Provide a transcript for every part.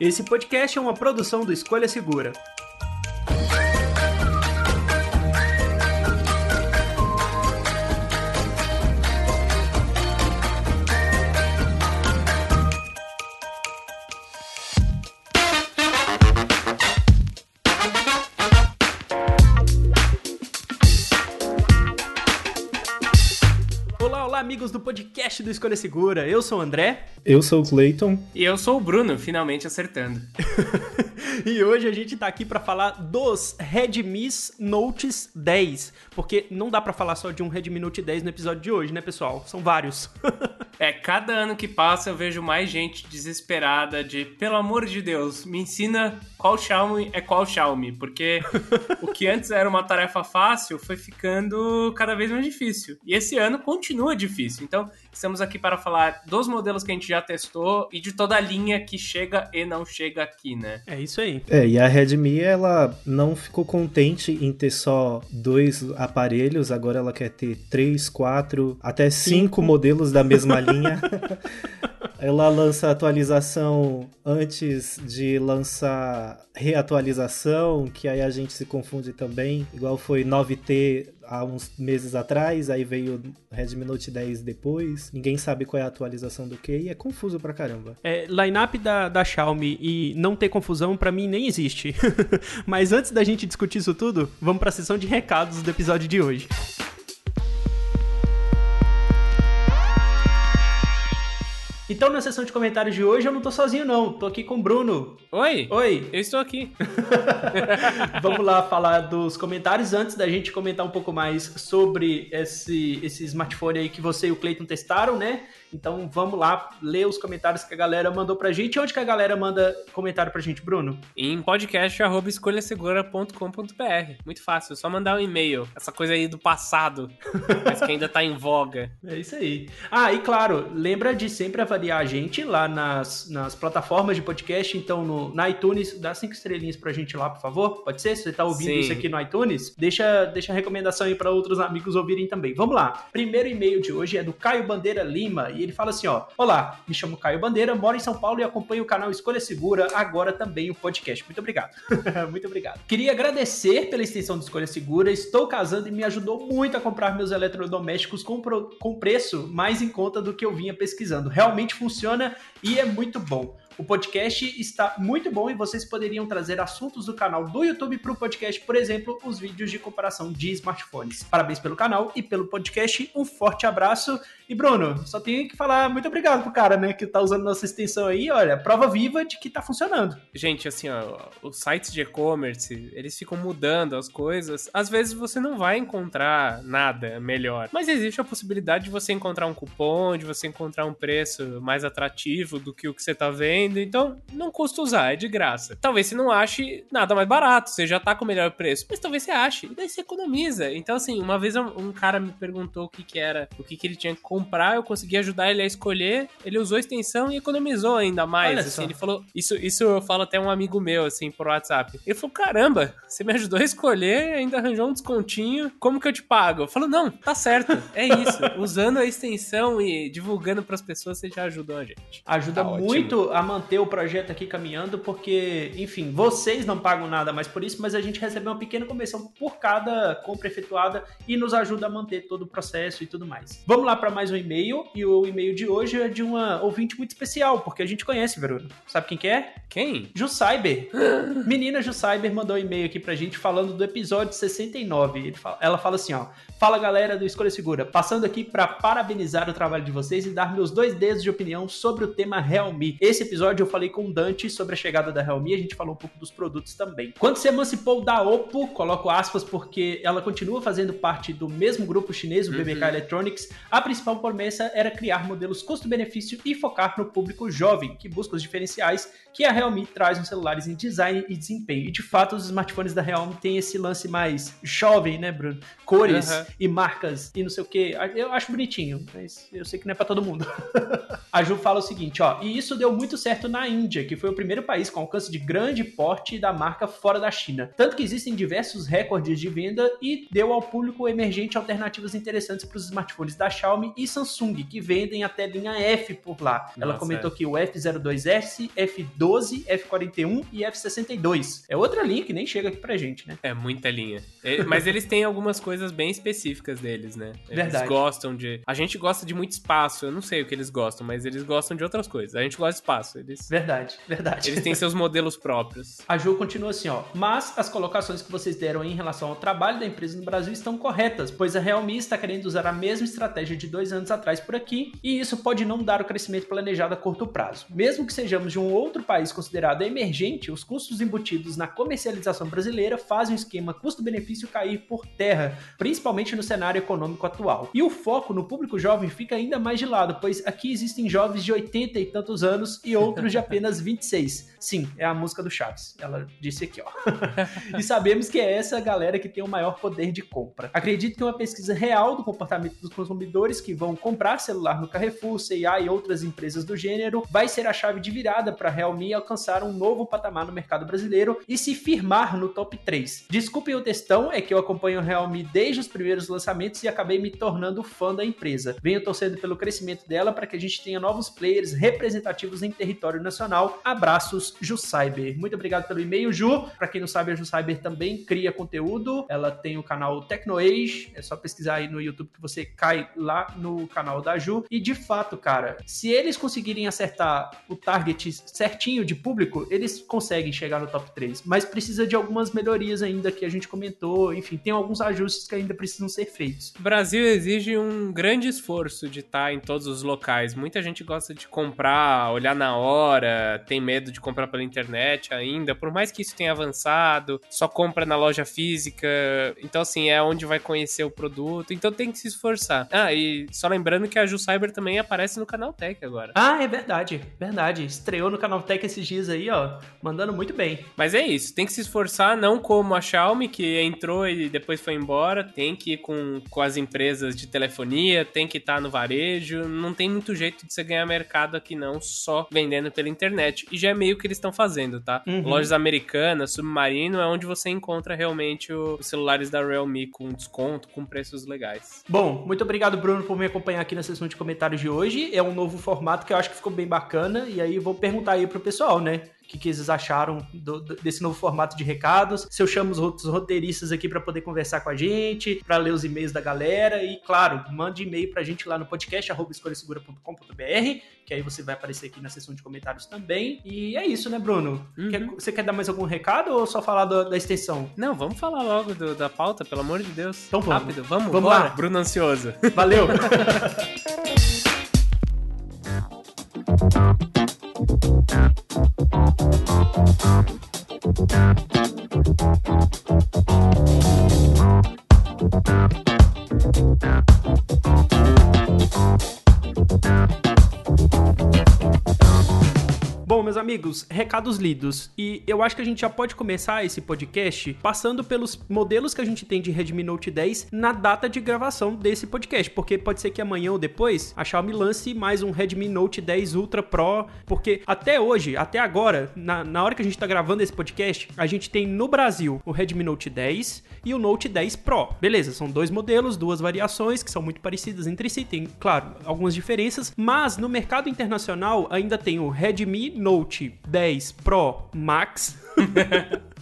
Esse podcast é uma produção do Escolha Segura. Podcast do Escolha Segura. Eu sou o André. Eu sou o Clayton. E eu sou o Bruno, finalmente acertando. e hoje a gente tá aqui para falar dos Redmi Note 10, porque não dá para falar só de um Redmi Note 10 no episódio de hoje, né, pessoal? São vários. é, cada ano que passa eu vejo mais gente desesperada de, pelo amor de Deus, me ensina qual Xiaomi é qual Xiaomi, porque o que antes era uma tarefa fácil foi ficando cada vez mais difícil. E esse ano continua difícil. Então, estamos aqui para falar dos modelos que a gente já testou e de toda a linha que chega e não chega aqui, né? É isso aí. É, e a Redmi, ela não ficou contente em ter só dois aparelhos, agora ela quer ter três, quatro, até cinco, cinco modelos da mesma linha. Ela lança atualização antes de lançar reatualização, que aí a gente se confunde também, igual foi 9T há uns meses atrás, aí veio Redmi Note 10 depois, ninguém sabe qual é a atualização do que, e é confuso pra caramba. É, lineup da, da Xiaomi e não ter confusão, para mim nem existe. Mas antes da gente discutir isso tudo, vamos pra sessão de recados do episódio de hoje. Então, na sessão de comentários de hoje, eu não tô sozinho, não. Tô aqui com o Bruno. Oi. Oi. Eu estou aqui. Vamos lá falar dos comentários antes da gente comentar um pouco mais sobre esse, esse smartphone aí que você e o Clayton testaram, né? Então vamos lá ler os comentários que a galera mandou pra gente. Onde que a galera manda comentário pra gente, Bruno? Em podcast.escolhasegura.com.br. Muito fácil, é só mandar um e-mail. Essa coisa aí do passado, mas que ainda tá em voga. É isso aí. Ah, e claro, lembra de sempre avaliar a gente lá nas, nas plataformas de podcast. Então, no, na iTunes, dá cinco estrelinhas pra gente lá, por favor. Pode ser? Se você tá ouvindo Sim. isso aqui no iTunes, deixa, deixa a recomendação aí pra outros amigos ouvirem também. Vamos lá. Primeiro e-mail de hoje é do Caio Bandeira Lima e ele fala assim, ó: "Olá, me chamo Caio Bandeira, moro em São Paulo e acompanho o canal Escolha Segura, agora também o podcast. Muito obrigado. muito obrigado. Queria agradecer pela extensão do Escolha Segura. Estou casando e me ajudou muito a comprar meus eletrodomésticos com, pro, com preço mais em conta do que eu vinha pesquisando. Realmente funciona e é muito bom. O podcast está muito bom e vocês poderiam trazer assuntos do canal do YouTube para o podcast, por exemplo, os vídeos de comparação de smartphones. Parabéns pelo canal e pelo podcast. Um forte abraço. E Bruno, só tenho que falar muito obrigado pro cara, né, que tá usando nossa extensão aí. Olha, prova viva de que tá funcionando. Gente, assim, ó, os sites de e-commerce, eles ficam mudando as coisas. Às vezes você não vai encontrar nada melhor, mas existe a possibilidade de você encontrar um cupom, de você encontrar um preço mais atrativo do que o que você tá vendo então não custa usar, é de graça. Talvez você não ache nada mais barato, você já tá com o melhor preço, mas talvez você ache, e daí você economiza. Então, assim, uma vez um, cara me perguntou o que que era, o que que ele tinha que comprar, eu consegui ajudar ele a escolher, ele usou a extensão e economizou ainda mais, assim, ele falou, isso, isso eu falo até um amigo meu, assim, por WhatsApp. Ele falou, caramba, você me ajudou a escolher, ainda arranjou um descontinho, como que eu te pago? Eu falo, não, tá certo, é isso, usando a extensão e divulgando pras pessoas, você já ajudou a gente. Ajuda tá muito ótimo. a manter manter o projeto aqui caminhando, porque, enfim, vocês não pagam nada mais por isso, mas a gente recebe uma pequena comissão por cada compra efetuada e nos ajuda a manter todo o processo e tudo mais. Vamos lá para mais um e-mail, e o e-mail de hoje é de uma ouvinte muito especial, porque a gente conhece, Veruno. Sabe quem que é? Quem? Jussaiber. Menina Jussaiber mandou um e-mail aqui pra gente falando do episódio 69. Fala, ela fala assim, ó: "Fala galera do Escolha Segura, passando aqui para parabenizar o trabalho de vocês e dar meus dois dedos de opinião sobre o tema Realme. Esse episódio episódio eu falei com o Dante sobre a chegada da Realme, a gente falou um pouco dos produtos também. Quando se emancipou da Oppo, coloco aspas porque ela continua fazendo parte do mesmo grupo chinês, o BBK uhum. Electronics, a principal promessa era criar modelos custo-benefício e focar no público jovem, que busca os diferenciais que a Realme traz nos celulares em design e desempenho. E de fato, os smartphones da Realme têm esse lance mais jovem, né, Bruno? Cores uhum. e marcas e não sei o que. Eu acho bonitinho, mas eu sei que não é para todo mundo. a Ju fala o seguinte, ó, e isso deu muito certo certo na Índia, que foi o primeiro país com alcance de grande porte da marca fora da China. Tanto que existem diversos recordes de venda e deu ao público emergente alternativas interessantes para os smartphones da Xiaomi e Samsung, que vendem até linha F por lá. Nossa, Ela comentou é. que o F02S, F12, F41 e F62. É outra linha que nem chega aqui pra gente, né? É muita linha. É, mas eles têm algumas coisas bem específicas deles, né? Eles Verdade. gostam de. A gente gosta de muito espaço. Eu não sei o que eles gostam, mas eles gostam de outras coisas. A gente gosta de espaço. Eles... Verdade, verdade. Eles têm seus modelos próprios. A Ju continua assim, ó. Mas as colocações que vocês deram em relação ao trabalho da empresa no Brasil estão corretas, pois a Realme está querendo usar a mesma estratégia de dois anos atrás por aqui, e isso pode não dar o crescimento planejado a curto prazo. Mesmo que sejamos de um outro país considerado emergente, os custos embutidos na comercialização brasileira fazem o esquema custo-benefício cair por terra, principalmente no cenário econômico atual. E o foco no público jovem fica ainda mais de lado, pois aqui existem jovens de 80 e tantos anos e outros de apenas 26. Sim, é a música do Chaves. Ela disse aqui, ó. e sabemos que é essa galera que tem o maior poder de compra. Acredito que uma pesquisa real do comportamento dos consumidores que vão comprar celular no Carrefour, C&A e outras empresas do gênero vai ser a chave de virada para a Realme alcançar um novo patamar no mercado brasileiro e se firmar no top 3. Desculpem o textão, é que eu acompanho a Realme desde os primeiros lançamentos e acabei me tornando fã da empresa. Venho torcendo pelo crescimento dela para que a gente tenha novos players representativos em território nacional. Abraços, Ju Cyber. Muito obrigado pelo e-mail, Ju. Para quem não sabe, a Ju Cyber também cria conteúdo. Ela tem o canal TecnoAge, é só pesquisar aí no YouTube que você cai lá no canal da Ju. E de fato, cara, se eles conseguirem acertar o target certinho de público, eles conseguem chegar no top 3. Mas precisa de algumas melhorias ainda que a gente comentou. Enfim, tem alguns ajustes que ainda precisam ser feitos. O Brasil exige um grande esforço de estar em todos os locais. Muita gente gosta de comprar, olhar na hora, tem medo de comprar pela internet ainda. Por mais que isso tenha avançado, só compra na loja física. Então, assim, é onde vai conhecer o produto. Então tem que se esforçar. Ah, e só lembrando que a Ju Cyber também aparece no Canal Tech agora. Ah, é verdade. Verdade. Estreou no Canal Tech esses dias aí, ó. Mandando muito bem. Mas é isso. Tem que se esforçar, não como a Xiaomi, que entrou e depois foi embora. Tem que ir com, com as empresas de telefonia, tem que estar tá no varejo. Não tem muito jeito de você ganhar mercado aqui, não, só vendendo pela internet. E já é meio que eles estão fazendo, tá? Uhum. Lojas americanas, Submarino, é onde você encontra realmente os celulares da Realme com desconto, com preços legais. Bom, muito obrigado, Bruno, por me acompanhar aqui na sessão de comentários de hoje. É um novo formato que eu acho que ficou bem bacana. E aí vou perguntar aí pro pessoal, né? O que, que eles acharam do, desse novo formato de recados. Se eu chamo os outros roteiristas aqui para poder conversar com a gente, para ler os e-mails da galera. E, claro, mande e-mail para a gente lá no podcast, escolhasegura.com.br, que aí você vai aparecer aqui na seção de comentários também. E é isso, né, Bruno? Uhum. Quer, você quer dar mais algum recado ou só falar do, da extensão? Não, vamos falar logo do, da pauta, pelo amor de Deus. Então vamos. Rápido, vamos, vamos lá. Bruno ansioso. Valeu. Thank Bom, meus amigos, recados lidos. E eu acho que a gente já pode começar esse podcast passando pelos modelos que a gente tem de Redmi Note 10 na data de gravação desse podcast, porque pode ser que amanhã ou depois a Xiaomi lance mais um Redmi Note 10 Ultra Pro, porque até hoje, até agora, na, na hora que a gente tá gravando esse podcast, a gente tem no Brasil o Redmi Note 10 e o Note 10 Pro. Beleza, são dois modelos, duas variações que são muito parecidas entre si, tem, claro, algumas diferenças, mas no mercado internacional ainda tem o Redmi Note 10 Pro Max.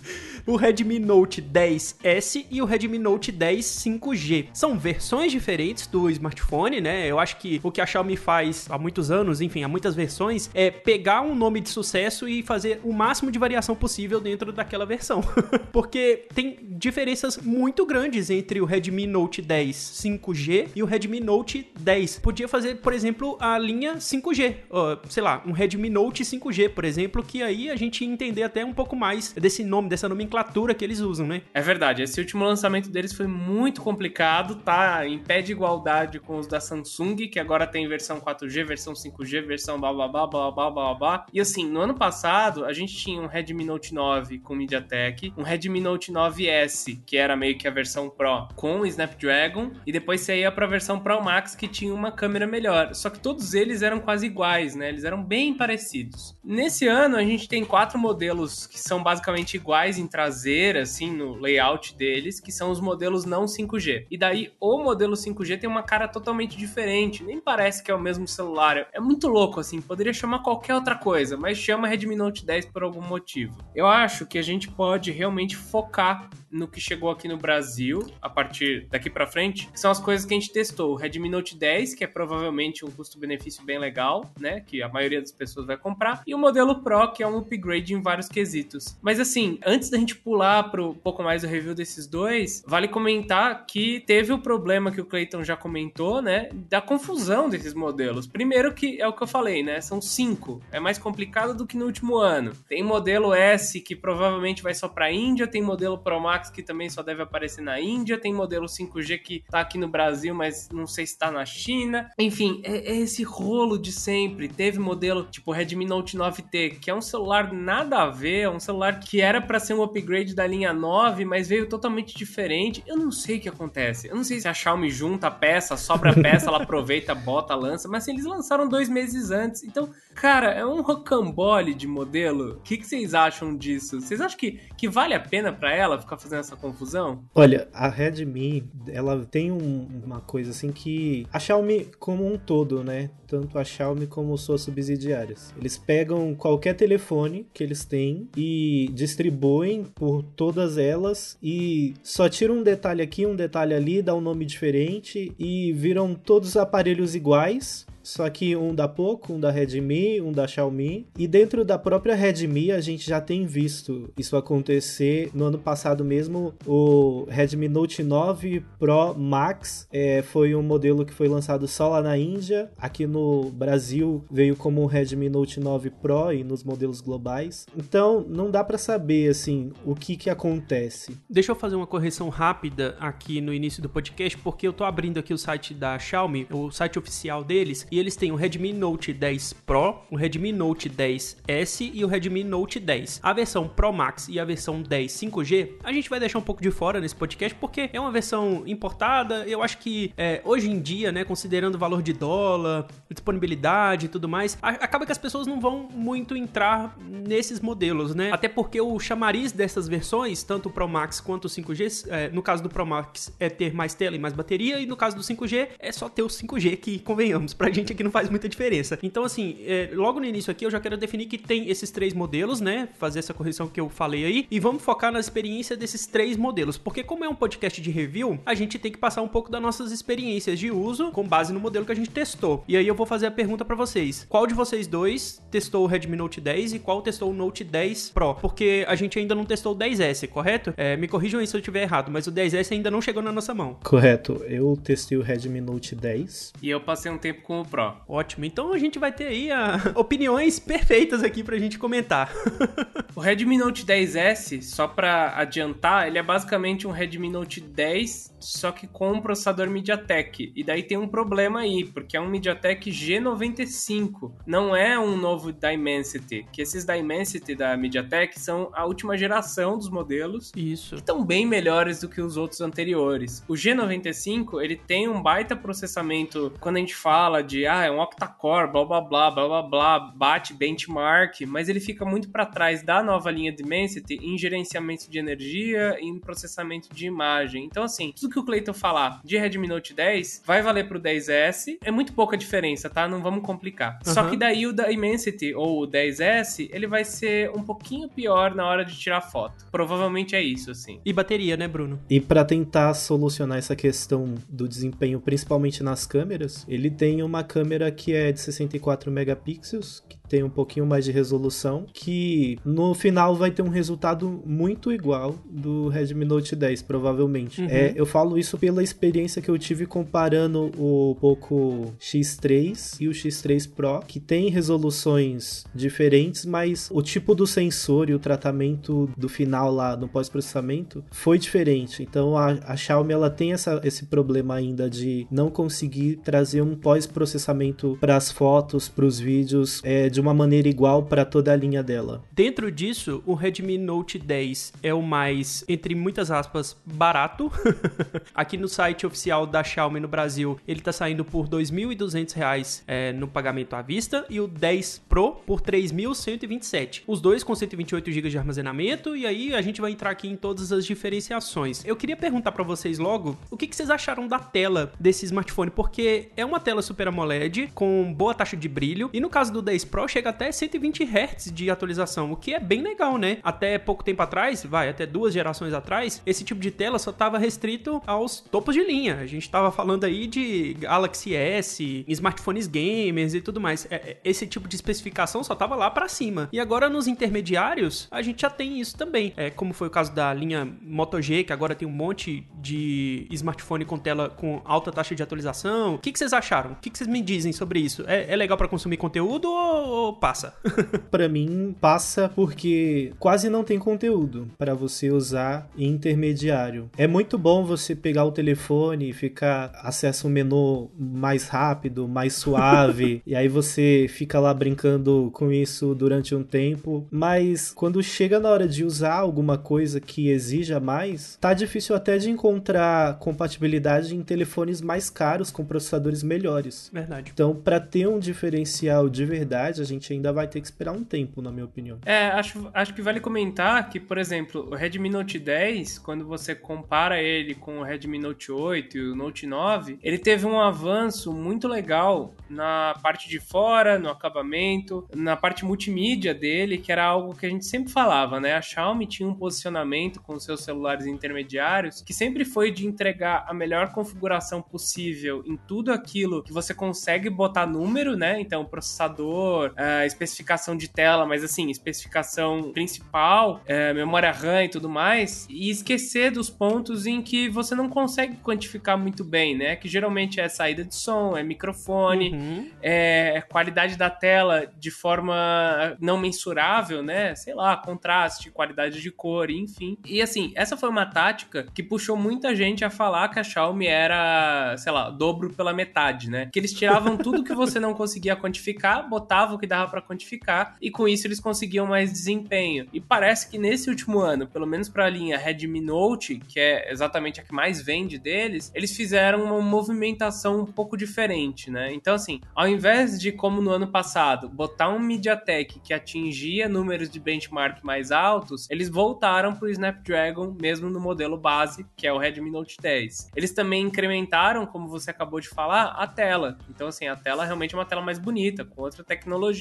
o Redmi Note 10S e o Redmi Note 10 5G. São versões diferentes do smartphone, né? Eu acho que o que a Xiaomi faz há muitos anos, enfim, há muitas versões, é pegar um nome de sucesso e fazer o máximo de variação possível dentro daquela versão. Porque tem diferenças muito grandes entre o Redmi Note 10 5G e o Redmi Note 10. Podia fazer, por exemplo, a linha 5G, uh, sei lá, um Redmi Note 5G, por exemplo, que aí a gente entender até um pouco mais desse nome, dessa nomenclatura nomenclatura que eles usam, né? É verdade, esse último lançamento deles foi muito complicado, tá em pé de igualdade com os da Samsung, que agora tem versão 4G, versão 5G, versão blá blá blá blá blá blá blá. E assim, no ano passado, a gente tinha um Redmi Note 9 com MediaTek, um Redmi Note 9S, que era meio que a versão Pro, com Snapdragon, e depois você ia pra versão Pro Max, que tinha uma câmera melhor. Só que todos eles eram quase iguais, né? Eles eram bem parecidos. Nesse ano, a gente tem quatro modelos que são basicamente iguais em traseira, assim, no layout deles, que são os modelos não 5G. E daí, o modelo 5G tem uma cara totalmente diferente, nem parece que é o mesmo celular. É muito louco, assim, poderia chamar qualquer outra coisa, mas chama Redmi Note 10 por algum motivo. Eu acho que a gente pode realmente focar no que chegou aqui no Brasil, a partir daqui para frente, que são as coisas que a gente testou. O Redmi Note 10, que é provavelmente um custo-benefício bem legal, né? Que a maioria das pessoas vai comprar. E o modelo Pro, que é um upgrade em vários quesitos. Mas assim, antes da gente pular pro pouco mais do review desses dois, vale comentar que teve o problema que o Clayton já comentou, né? Da confusão desses modelos. Primeiro que é o que eu falei, né? São cinco. É mais complicado do que no último ano. Tem modelo S que provavelmente vai só pra Índia, tem modelo Pro Max que também só deve aparecer na Índia, tem modelo 5G que tá aqui no Brasil, mas não sei se tá na China. Enfim, é, é esse rolo de sempre. Teve modelo tipo Redmi Note 9T, que é um celular nada a ver, é um celular que era para ser um upgrade da linha 9, mas veio totalmente diferente. Eu não sei o que acontece. Eu não sei se a Xiaomi junta a peça, sobra a peça, ela aproveita, bota, lança, mas assim, eles lançaram dois meses antes. Então, cara, é um rocambole de modelo. O que, que vocês acham disso? Vocês acham que, que vale a pena para ela ficar fazendo essa confusão? Olha, a Redmi, ela tem um, uma coisa assim que a Xiaomi como um todo, né? Tanto a Xiaomi como suas subsidiárias. Eles pegam qualquer telefone que eles têm e distribuem por todas elas e só tiram um detalhe aqui, um detalhe ali, dá um nome diferente e viram todos os aparelhos iguais só que um da Poco, um da Redmi, um da Xiaomi. E dentro da própria Redmi a gente já tem visto isso acontecer. No ano passado mesmo, o Redmi Note 9 Pro Max é, foi um modelo que foi lançado só lá na Índia. Aqui no Brasil veio como o Redmi Note 9 Pro e nos modelos globais. Então não dá para saber assim o que que acontece. Deixa eu fazer uma correção rápida aqui no início do podcast, porque eu tô abrindo aqui o site da Xiaomi, o site oficial deles, eles têm o Redmi Note 10 Pro, o Redmi Note 10S e o Redmi Note 10. A versão Pro Max e a versão 10 5G, a gente vai deixar um pouco de fora nesse podcast porque é uma versão importada. Eu acho que é, hoje em dia, né, considerando o valor de dólar, disponibilidade e tudo mais, acaba que as pessoas não vão muito entrar nesses modelos, né? Até porque o chamariz dessas versões, tanto o Pro Max quanto o 5G, é, no caso do Pro Max é ter mais tela e mais bateria, e no caso do 5G é só ter o 5G, que convenhamos, pra gente aqui não faz muita diferença. Então, assim, é, logo no início aqui eu já quero definir que tem esses três modelos, né? Fazer essa correção que eu falei aí. E vamos focar na experiência desses três modelos. Porque, como é um podcast de review, a gente tem que passar um pouco das nossas experiências de uso com base no modelo que a gente testou. E aí eu vou fazer a pergunta para vocês: qual de vocês dois testou o Redmi Note 10 e qual testou o Note 10 Pro? Porque a gente ainda não testou o 10S, correto? É, me corrijam aí se eu estiver errado, mas o 10S ainda não chegou na nossa mão. Correto. Eu testei o Redmi Note 10. E eu passei um tempo com o Pro. Ótimo. Então a gente vai ter aí a... opiniões perfeitas aqui pra gente comentar. o Redmi Note 10S, só pra adiantar, ele é basicamente um Redmi Note 10 só que com um processador MediaTek. E daí tem um problema aí, porque é um MediaTek G95, não é um novo Dimensity, que esses Dimensity da MediaTek são a última geração dos modelos. Isso. Que estão bem melhores do que os outros anteriores. O G95, ele tem um baita processamento, quando a gente fala de, ah, é um octa-core, blá blá blá, blá blá blá, bate benchmark, mas ele fica muito para trás da nova linha Dimensity em gerenciamento de energia e em processamento de imagem. Então, assim, tudo que o Clayton falar de Redmi Note 10 vai valer pro 10S. É muito pouca diferença, tá? Não vamos complicar. Uhum. Só que daí o da Immensity ou o 10S, ele vai ser um pouquinho pior na hora de tirar foto. Provavelmente é isso, assim. E bateria, né, Bruno? E para tentar solucionar essa questão do desempenho, principalmente nas câmeras, ele tem uma câmera que é de 64 megapixels, que tem um pouquinho mais de resolução, que no final vai ter um resultado muito igual do Redmi Note 10, provavelmente. Uhum. É, eu falo isso pela experiência que eu tive comparando o Poco X3 e o X3 Pro, que tem resoluções diferentes, mas o tipo do sensor e o tratamento do final lá no pós-processamento foi diferente. Então a, a Xiaomi ela tem essa, esse problema ainda de não conseguir trazer um pós-processamento para as fotos, para os vídeos, é, de uma maneira igual para toda a linha dela. Dentro disso, o Redmi Note 10 é o mais, entre muitas aspas, barato. Aqui no site oficial da Xiaomi no Brasil, ele está saindo por R$ 2.200 é, no pagamento à vista e o 10 Pro por 3.127. Os dois com 128 GB de armazenamento e aí a gente vai entrar aqui em todas as diferenciações. Eu queria perguntar para vocês logo o que, que vocês acharam da tela desse smartphone, porque é uma tela Super AMOLED com boa taxa de brilho e no caso do 10 Pro chega até 120 Hz de atualização, o que é bem legal, né? Até pouco tempo atrás, vai, até duas gerações atrás, esse tipo de tela só estava restrito aos topos de linha. A gente estava falando aí de Galaxy S, smartphones gamers e tudo mais. É, é, esse tipo de especificação só estava lá para cima. E agora nos intermediários, a gente já tem isso também. É, como foi o caso da linha Moto G, que agora tem um monte de smartphone com tela com alta taxa de atualização. O que, que vocês acharam? O que, que vocês me dizem sobre isso? É, é legal para consumir conteúdo ou, ou passa? para mim, passa porque quase não tem conteúdo para você usar em intermediário. É muito bom você pegar o telefone e ficar acesso um menu mais rápido, mais suave, e aí você fica lá brincando com isso durante um tempo, mas quando chega na hora de usar alguma coisa que exija mais, tá difícil até de encontrar compatibilidade em telefones mais caros com processadores melhores. Verdade. Então, para ter um diferencial de verdade, gente ainda vai ter que esperar um tempo, na minha opinião. É, acho, acho que vale comentar que, por exemplo, o Redmi Note 10, quando você compara ele com o Redmi Note 8 e o Note 9, ele teve um avanço muito legal na parte de fora, no acabamento, na parte multimídia dele, que era algo que a gente sempre falava, né? A Xiaomi tinha um posicionamento com seus celulares intermediários que sempre foi de entregar a melhor configuração possível em tudo aquilo que você consegue botar número, né? Então, processador, uh, especificação de tela, mas assim, especificação principal, uh, memória RAM e tudo mais, e esquecer dos pontos em que você não consegue quantificar muito bem, né? Que geralmente é saída de som, é microfone, uhum. é qualidade da tela de forma não mensurável, né? Sei lá, contraste, qualidade de cor, enfim. E assim, essa foi uma tática que puxou muita gente a falar que a Xiaomi era, sei lá, dobro pela metade, né? Que eles tiravam tudo que você não conseguia quantificar, botavam o que dava para quantificar e com isso eles conseguiam mais desempenho. E parece que nesse último ano, pelo menos para a linha Redmi Note, que é exatamente a que mais vende deles, eles fizeram uma movimentação um pouco diferente, né? Então assim, ao invés de como no ano passado, botar um MediaTek que atingia números de benchmark mais altos, eles voltaram pro Snapdragon mesmo no modelo base, que é o Redmi Note 10. Eles também incrementaram, como você acabou de falar, a tela. Então assim, a tela realmente é uma tela mais bonita, com outra tecnologia.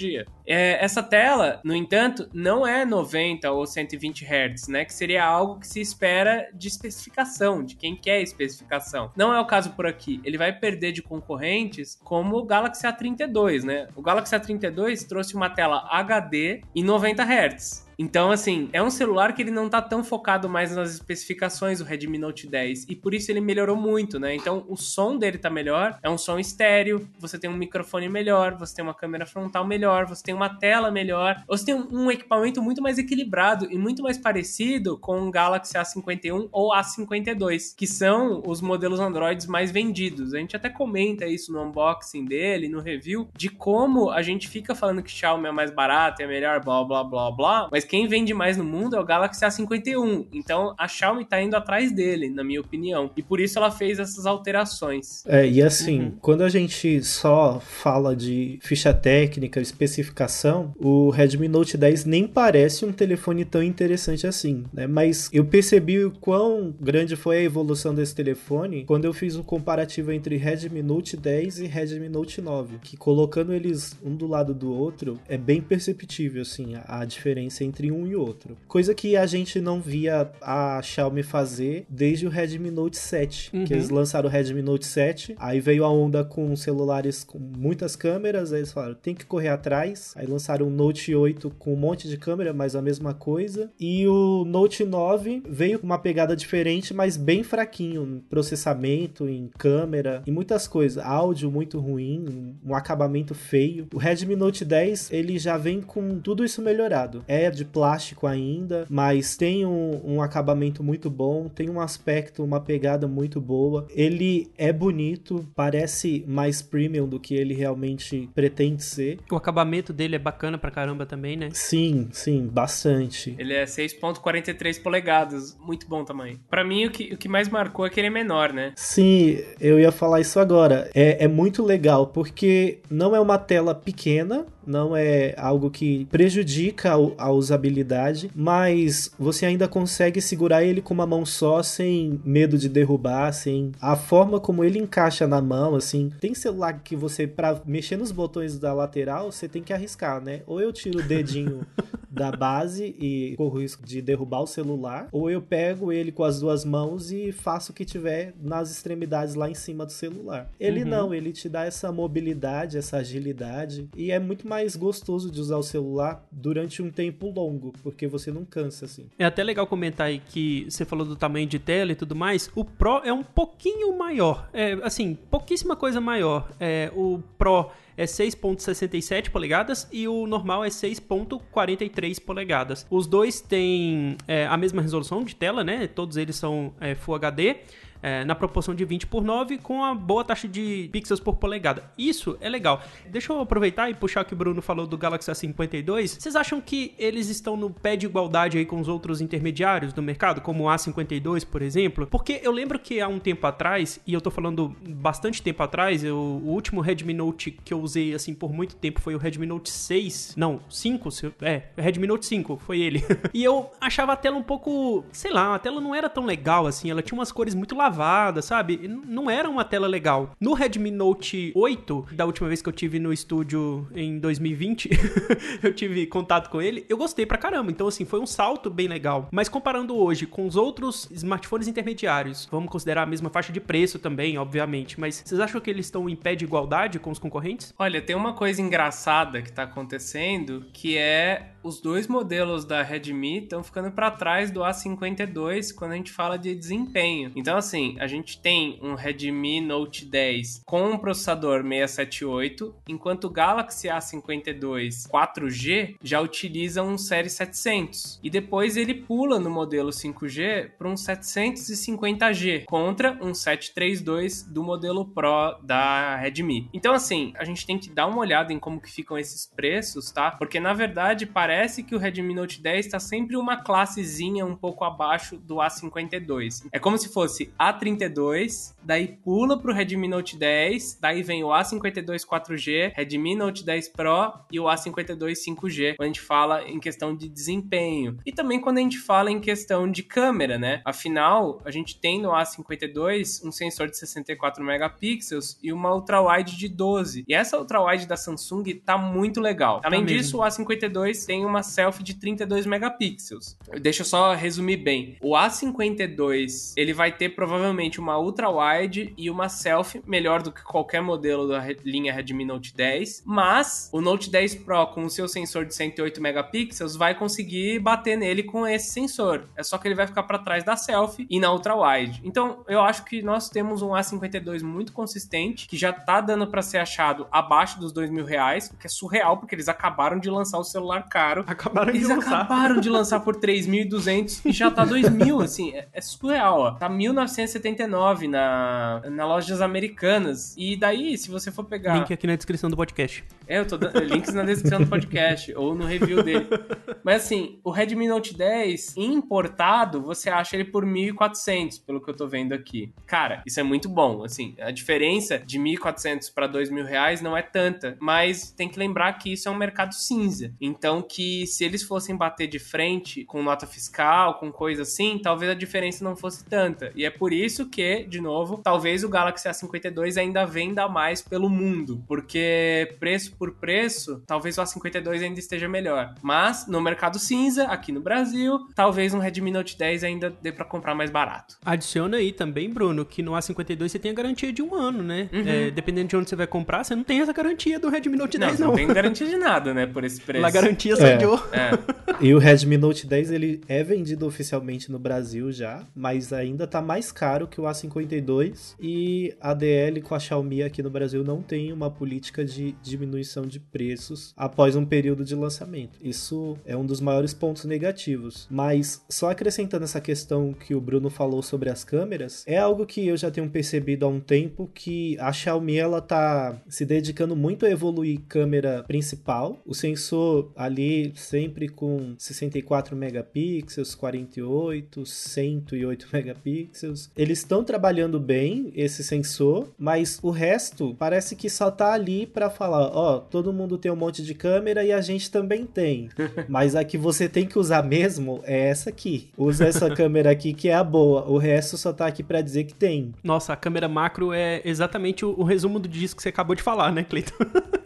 É, essa tela, no entanto, não é 90 ou 120 Hz, né? Que seria algo que se espera de especificação, de quem quer especificação. Não é o caso por aqui. Ele vai perder de concorrentes como o Galaxy A32, né? O Galaxy A32 trouxe uma tela HD em 90 Hz. Então, assim, é um celular que ele não tá tão focado mais nas especificações do Redmi Note 10 e por isso ele melhorou muito, né? Então, o som dele tá melhor, é um som estéreo, você tem um microfone melhor, você tem uma câmera frontal melhor, você tem uma tela melhor, você tem um equipamento muito mais equilibrado e muito mais parecido com o Galaxy A51 ou A52, que são os modelos Androids mais vendidos. A gente até comenta isso no unboxing dele, no review, de como a gente fica falando que Xiaomi é mais barato, é melhor, blá blá blá blá, mas quem vende mais no mundo é o Galaxy A51. Então a Xiaomi tá indo atrás dele, na minha opinião. E por isso ela fez essas alterações. É, e assim, uhum. quando a gente só fala de ficha técnica, especificação, o Redmi Note 10 nem parece um telefone tão interessante assim, né? Mas eu percebi o quão grande foi a evolução desse telefone quando eu fiz um comparativo entre Redmi Note 10 e Redmi Note 9, que colocando eles um do lado do outro é bem perceptível assim a, a diferença entre entre um e outro. Coisa que a gente não via a Xiaomi fazer desde o Redmi Note 7, uhum. que eles lançaram o Redmi Note 7, aí veio a onda com celulares com muitas câmeras, aí eles falaram, tem que correr atrás. Aí lançaram o Note 8 com um monte de câmera, mas a mesma coisa. E o Note 9 veio com uma pegada diferente, mas bem fraquinho em processamento, em câmera, em muitas coisas. Áudio muito ruim, um acabamento feio. O Redmi Note 10, ele já vem com tudo isso melhorado. É de plástico ainda, mas tem um, um acabamento muito bom, tem um aspecto, uma pegada muito boa. Ele é bonito, parece mais premium do que ele realmente pretende ser. O acabamento dele é bacana pra caramba também, né? Sim, sim, bastante. Ele é 6.43 polegadas, muito bom tamanho. Para mim, o que, o que mais marcou é que ele é menor, né? Sim, eu ia falar isso agora. É, é muito legal, porque não é uma tela pequena, não é algo que prejudica a usabilidade, mas você ainda consegue segurar ele com uma mão só sem medo de derrubar, sem a forma como ele encaixa na mão, assim. Tem celular que você para mexer nos botões da lateral, você tem que arriscar, né? Ou eu tiro o dedinho da base e corro o risco de derrubar o celular, ou eu pego ele com as duas mãos e faço o que tiver nas extremidades lá em cima do celular. Ele uhum. não, ele te dá essa mobilidade, essa agilidade e é muito mais gostoso de usar o celular durante um tempo longo, porque você não cansa assim. É até legal comentar aí que você falou do tamanho de tela e tudo mais. O Pro é um pouquinho maior, é assim, pouquíssima coisa maior. É, o Pro é 6.67 polegadas e o normal é 6.43 polegadas. Os dois têm é, a mesma resolução de tela, né? Todos eles são é, Full HD é, na proporção de 20 por 9 com a boa taxa de pixels por polegada. Isso é legal. Deixa eu aproveitar e puxar que o Bruno falou do Galaxy A52. Vocês acham que eles estão no pé de igualdade aí com os outros intermediários do mercado, como o A52, por exemplo? Porque eu lembro que há um tempo atrás, e eu tô falando bastante tempo atrás, eu, o último Redmi Note que eu usei assim por muito tempo foi o Redmi Note 6. Não, 5, é, Redmi Note 5, foi ele. e eu achava a tela um pouco, sei lá, a tela não era tão legal assim, ela tinha umas cores muito lavadas sabe? Não era uma tela legal. No Redmi Note 8, da última vez que eu tive no estúdio em 2020, eu tive contato com ele, eu gostei pra caramba. Então, assim, foi um salto bem legal. Mas comparando hoje com os outros smartphones intermediários, vamos considerar a mesma faixa de preço também, obviamente, mas vocês acham que eles estão em pé de igualdade com os concorrentes? Olha, tem uma coisa engraçada que tá acontecendo, que é os dois modelos da Redmi estão ficando para trás do A52 quando a gente fala de desempenho. Então, assim, a gente tem um Redmi Note 10 com um processador 678, enquanto o Galaxy A52 4G já utiliza um Série 700. E depois ele pula no modelo 5G para um 750G contra um 732 do modelo Pro da Redmi. Então, assim, a gente tem que dar uma olhada em como que ficam esses preços, tá? Porque na verdade parece que o Redmi Note 10 está sempre uma classezinha um pouco abaixo do A52. É como se fosse A32, daí pula pro Redmi Note 10, daí vem o A52 4G, Redmi Note 10 Pro e o A52 5G, quando a gente fala em questão de desempenho. E também quando a gente fala em questão de câmera, né? Afinal, a gente tem no A52 um sensor de 64 megapixels e uma ultra-wide de 12. E essa ultra-wide da Samsung tá muito legal. Além tá disso, o A52 tem uma selfie de 32 megapixels. Deixa eu só resumir bem. O A52, ele vai ter provavelmente uma ultra wide e uma selfie melhor do que qualquer modelo da linha Redmi Note 10, mas o Note 10 Pro com o seu sensor de 108 megapixels vai conseguir bater nele com esse sensor. É só que ele vai ficar para trás da selfie e na ultra wide. Então, eu acho que nós temos um A52 muito consistente que já tá dando para ser achado abaixo dos dois mil reais, o que é surreal porque eles acabaram de lançar o celular caro. Acabaram Eles de lançar. acabaram de lançar por 3.200 e já tá 2.000, assim, é, é surreal, ó. Tá 1.979 na, na lojas americanas. E daí, se você for pegar... Link aqui na descrição do podcast. É, eu tô dando links na descrição do podcast ou no review dele. Mas assim, o Redmi Note 10 importado, você acha ele por 1.400, pelo que eu tô vendo aqui. Cara, isso é muito bom, assim, a diferença de 1.400 para 2.000 reais não é tanta, mas tem que lembrar que isso é um mercado cinza. Então, que se eles fossem bater de frente com nota fiscal, com coisa assim, talvez a diferença não fosse tanta. E é por isso que, de novo, talvez o Galaxy A52 ainda venda mais pelo mundo, porque preço por preço, talvez o A52 ainda esteja melhor. Mas no mercado cinza, aqui no Brasil, talvez um Redmi Note 10 ainda dê para comprar mais barato. Adiciona aí também, Bruno, que no A52 você tem a garantia de um ano, né? Uhum. É, dependendo de onde você vai comprar, você não tem essa garantia do Redmi Note 10, não. Não, tem garantia de nada, né, por esse preço. A garantia só é. é. E o Redmi Note 10, ele é vendido oficialmente no Brasil já, mas ainda tá mais caro que o A52 e a DL com a Xiaomi aqui no Brasil não tem uma política de diminuição de preços após um período de lançamento. Isso é um dos maiores pontos negativos. Mas só acrescentando essa questão que o Bruno falou sobre as câmeras, é algo que eu já tenho percebido há um tempo que a Xiaomi ela tá se dedicando muito a evoluir câmera principal, o sensor ali sempre com 64 megapixels, 48, 108 megapixels. Eles estão trabalhando bem esse sensor, mas o resto parece que só tá ali para falar, ó, oh, todo mundo tem um monte de câmera e a gente também tem. Mas a que você tem que usar mesmo é essa aqui. Usa essa câmera aqui que é a boa. O resto só tá aqui para dizer que tem. Nossa, a câmera macro é exatamente o, o resumo do disco que você acabou de falar, né, Cleiton?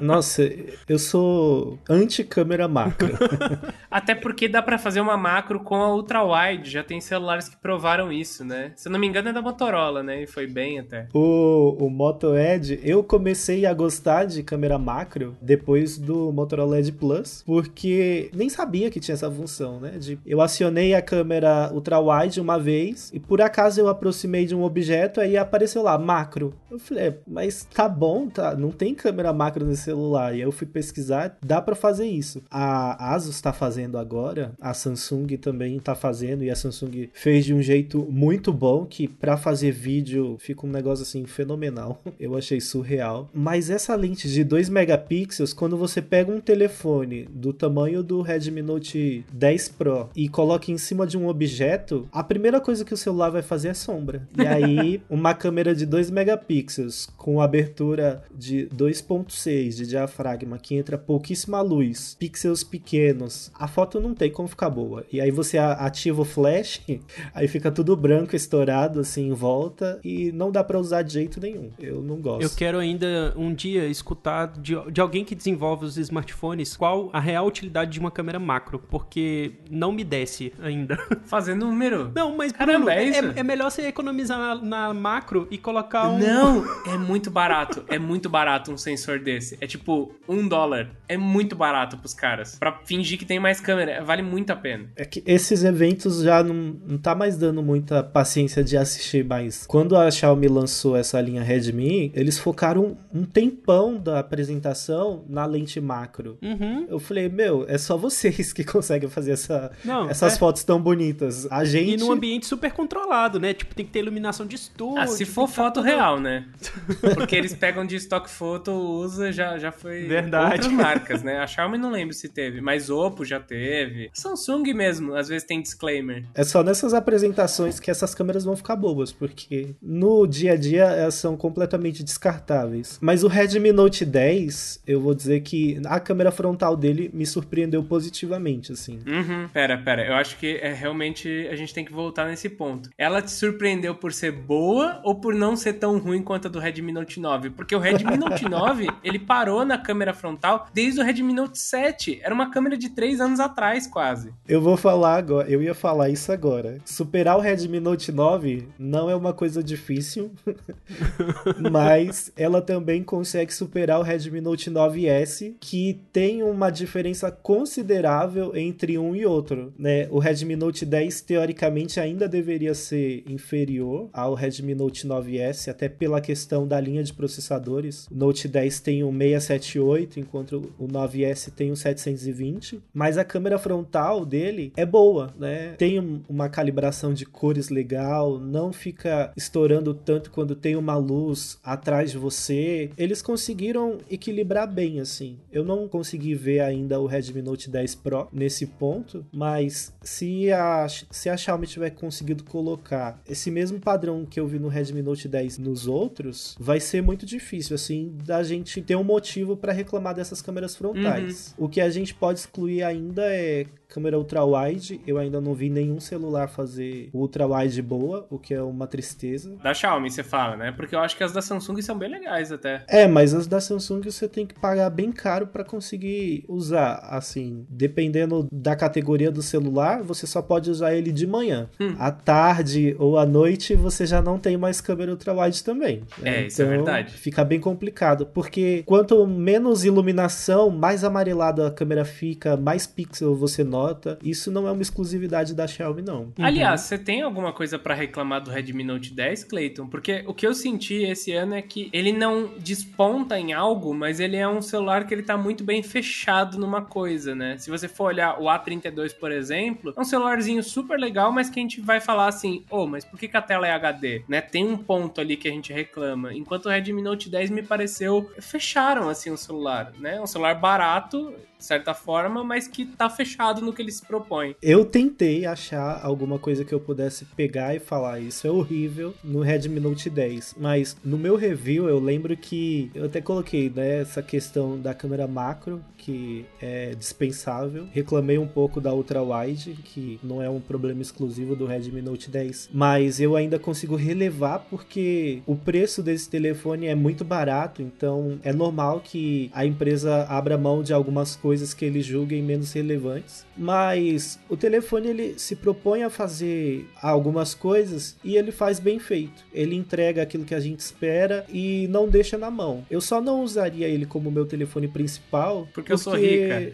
Nossa, eu sou anti-câmera macro. Até porque dá para fazer uma macro com a ultra wide, já tem celulares que provaram isso, né? Se eu não me engano é da Motorola, né? E foi bem até. O, o Moto Edge, eu comecei a gostar de câmera macro depois do Motorola Edge Plus, porque nem sabia que tinha essa função, né? De, eu acionei a câmera ultra wide uma vez e por acaso eu aproximei de um objeto aí apareceu lá macro. Eu falei, é, mas tá bom, tá? Não tem câmera macro nesse celular. E aí eu fui pesquisar, dá para fazer isso. A Asus está fazendo agora, a Samsung também está fazendo e a Samsung fez de um jeito muito bom que para fazer vídeo fica um negócio assim fenomenal. Eu achei surreal. Mas essa lente de 2 megapixels, quando você pega um telefone do tamanho do Redmi Note 10 Pro e coloca em cima de um objeto, a primeira coisa que o celular vai fazer é sombra. E aí, uma câmera de 2 megapixels com abertura de 2.6 de diafragma que entra pouquíssima luz, pixels pequenos, a foto não tem como ficar boa. E aí você ativa o flash, aí fica tudo branco, estourado assim em volta e não dá para usar de jeito nenhum. Eu não gosto. Eu quero ainda um dia escutar de, de alguém que desenvolve os smartphones qual a real utilidade de uma câmera macro, porque não me desce ainda. Fazendo número. Não, mas Caramba, Bruno, é, é, é, melhor você economizar na, na macro e colocar um. Não, é muito barato. É muito barato um sensor desse. É tipo um dólar. É muito barato pros caras. Pra fingir que tem mais câmera. Vale muito a pena. É que esses eventos já não, não tá mais dando muita paciência de assistir mais. Quando a Xiaomi lançou essa linha Redmi, eles focaram um tempão da apresentação na lente macro. Uhum. Eu falei, meu, é só vocês que conseguem fazer essa, não, essas é... fotos tão bonitas. A gente. E num ambiente super controlado, né? Tipo, tem que ter iluminação de estúdio. Ah, se for foto real, né? Porque eles pegam de stock foto, usa, já já, foi Verdade. outras marcas, né? A Xiaomi não lembro se teve, mas Oppo já teve. Samsung mesmo, às vezes tem disclaimer. É só nessas apresentações que essas câmeras vão ficar bobas, porque no dia a dia elas são completamente descartáveis. Mas o Redmi Note 10, eu vou dizer que a câmera frontal dele me surpreendeu positivamente, assim. Uhum. Pera, pera, eu acho que é realmente a gente tem que voltar nesse ponto. Ela te surpreendeu por ser boa ou por não ser tão ruim quanto a do Redmi Note 9? Porque o Redmi Note 9, ele parou na câmera frontal desde o Redmi Note 7. Era uma câmera de 3 anos atrás, quase. Eu vou falar agora, eu ia falar isso agora. Superar o Redmi Note 9 não é uma coisa difícil, mas ela também consegue superar o Redmi Note 9S, que tem uma diferença considerável entre um e outro, né? O Redmi Note 10 teoricamente ainda deveria ser inferior ao Redmi Note 9S, até pela questão da linha de processadores. O Note 10 tem um 678, enquanto o 9S tem um 720, mas a câmera frontal dele é boa, né? Tem uma calibração de cores legal, não fica estourando tanto quando tem uma luz atrás de você. Eles conseguiram equilibrar bem assim. Eu não consegui ver ainda o Redmi Note 10 Pro nesse ponto, mas se a se a Xiaomi tiver conseguido colocar esse mesmo padrão que eu vi no Redmi Note 10 nos outros, vai ser muito difícil assim da gente ter um motivo para reclamar dessas câmeras frontais. Uhum. O que a gente pode excluir ainda é câmera ultra-wide. Eu ainda não vi nenhum celular fazer ultra-wide boa, o que é uma tristeza. Da Xiaomi, você fala, né? Porque eu acho que as da Samsung são bem legais até. É, mas as da Samsung você tem que pagar bem caro para conseguir usar. Assim, dependendo da categoria do celular, você só pode usar ele de manhã. Hum. À tarde ou à noite, você já não tem mais câmera ultra-wide também. Né? É, isso é então, verdade. Fica bem complicado, porque quanto menos iluminação, mais amarelada a câmera fica, mais pixel você nota. Isso não é uma exclusividade da Xiaomi, não. Uhum. Aliás, você tem alguma coisa para reclamar do Redmi Note 10, Clayton? Porque o que eu senti esse ano é que ele não desponta em algo, mas ele é um celular que ele tá muito bem fechado numa coisa, né? Se você for olhar o A32, por exemplo, é um celularzinho super legal, mas que a gente vai falar assim, oh, mas por que, que a tela é HD? Né? Tem um ponto ali que a gente reclama. Enquanto o Redmi Note 10 me pareceu fecharam assim o celular, né? Um celular barato de certa forma, mas que tá fechado no que ele se propõe. Eu tentei achar alguma coisa que eu pudesse pegar e falar isso é horrível no Redmi Note 10, mas no meu review eu lembro que eu até coloquei né, essa questão da câmera macro que é dispensável. Reclamei um pouco da ultra wide, que não é um problema exclusivo do Redmi Note 10, mas eu ainda consigo relevar porque o preço desse telefone é muito barato, então é normal que a empresa abra mão de algumas coisas que ele julguem menos relevantes. Mas o telefone ele se propõe a fazer algumas coisas e ele faz bem feito. Ele entrega aquilo que a gente espera e não deixa na mão. Eu só não usaria ele como meu telefone principal porque... eu sou rica.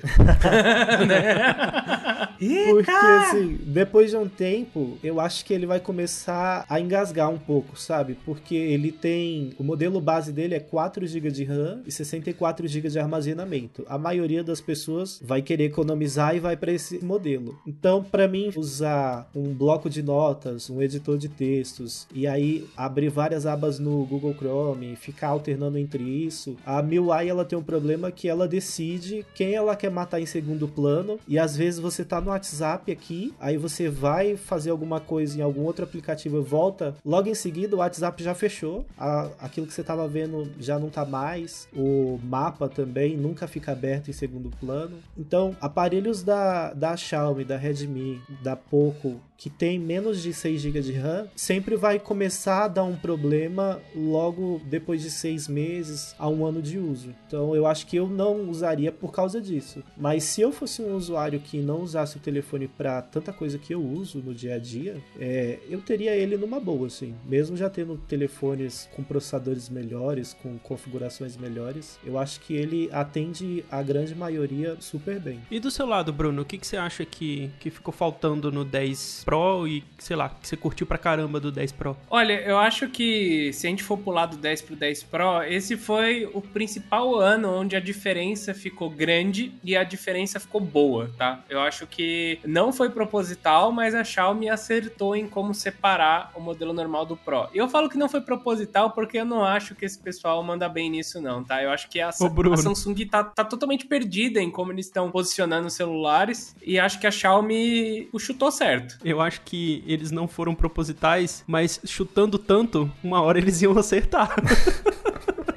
Porque assim, depois de um tempo, eu acho que ele vai começar a engasgar um pouco, sabe? Porque ele tem. O modelo base dele é 4 GB de RAM e 64 GB de armazenamento. A maioria das pessoas vai querer economizar e vai para esse modelo. Então, para mim, usar um bloco de notas, um editor de textos e aí abrir várias abas no Google Chrome, ficar alternando entre isso, a MIUI ela tem um problema que ela decide quem ela quer matar em segundo plano. E às vezes você tá no WhatsApp aqui, aí você vai fazer alguma coisa em algum outro aplicativo e volta, logo em seguida o WhatsApp já fechou, a, aquilo que você tava vendo já não tá mais, o mapa também nunca fica aberto em segundo plano. Então, aparelhos da, da Xiaomi, da Redmi, da Poco, que tem menos de 6 GB de RAM, sempre vai começar a dar um problema logo depois de seis meses a um ano de uso. Então, eu acho que eu não usaria por causa disso. Mas se eu fosse um usuário que não usasse o telefone para tanta coisa que eu uso no dia a dia, é, eu teria ele numa boa, assim. Mesmo já tendo telefones com processadores melhores, com configurações melhores, eu acho que ele atende a grande maioria super bem. E do seu lado, Bruno, o que, que você acha que, que ficou faltando no 10 Pro e, sei lá, que você curtiu pra caramba do 10 Pro? Olha, eu acho que se a gente for pular do 10 pro 10 Pro, esse foi o principal ano onde a diferença ficou grande e a diferença ficou boa, tá? Eu acho que não foi proposital, mas a Xiaomi acertou em como separar o modelo normal do Pro. E eu falo que não foi proposital porque eu não acho que esse pessoal manda bem nisso, não, tá? Eu acho que a, a Samsung tá, tá totalmente perdida em como eles estão posicionando os celulares e acho que a Xiaomi chutou certo. Eu acho que eles não foram propositais, mas chutando tanto, uma hora eles iam acertar.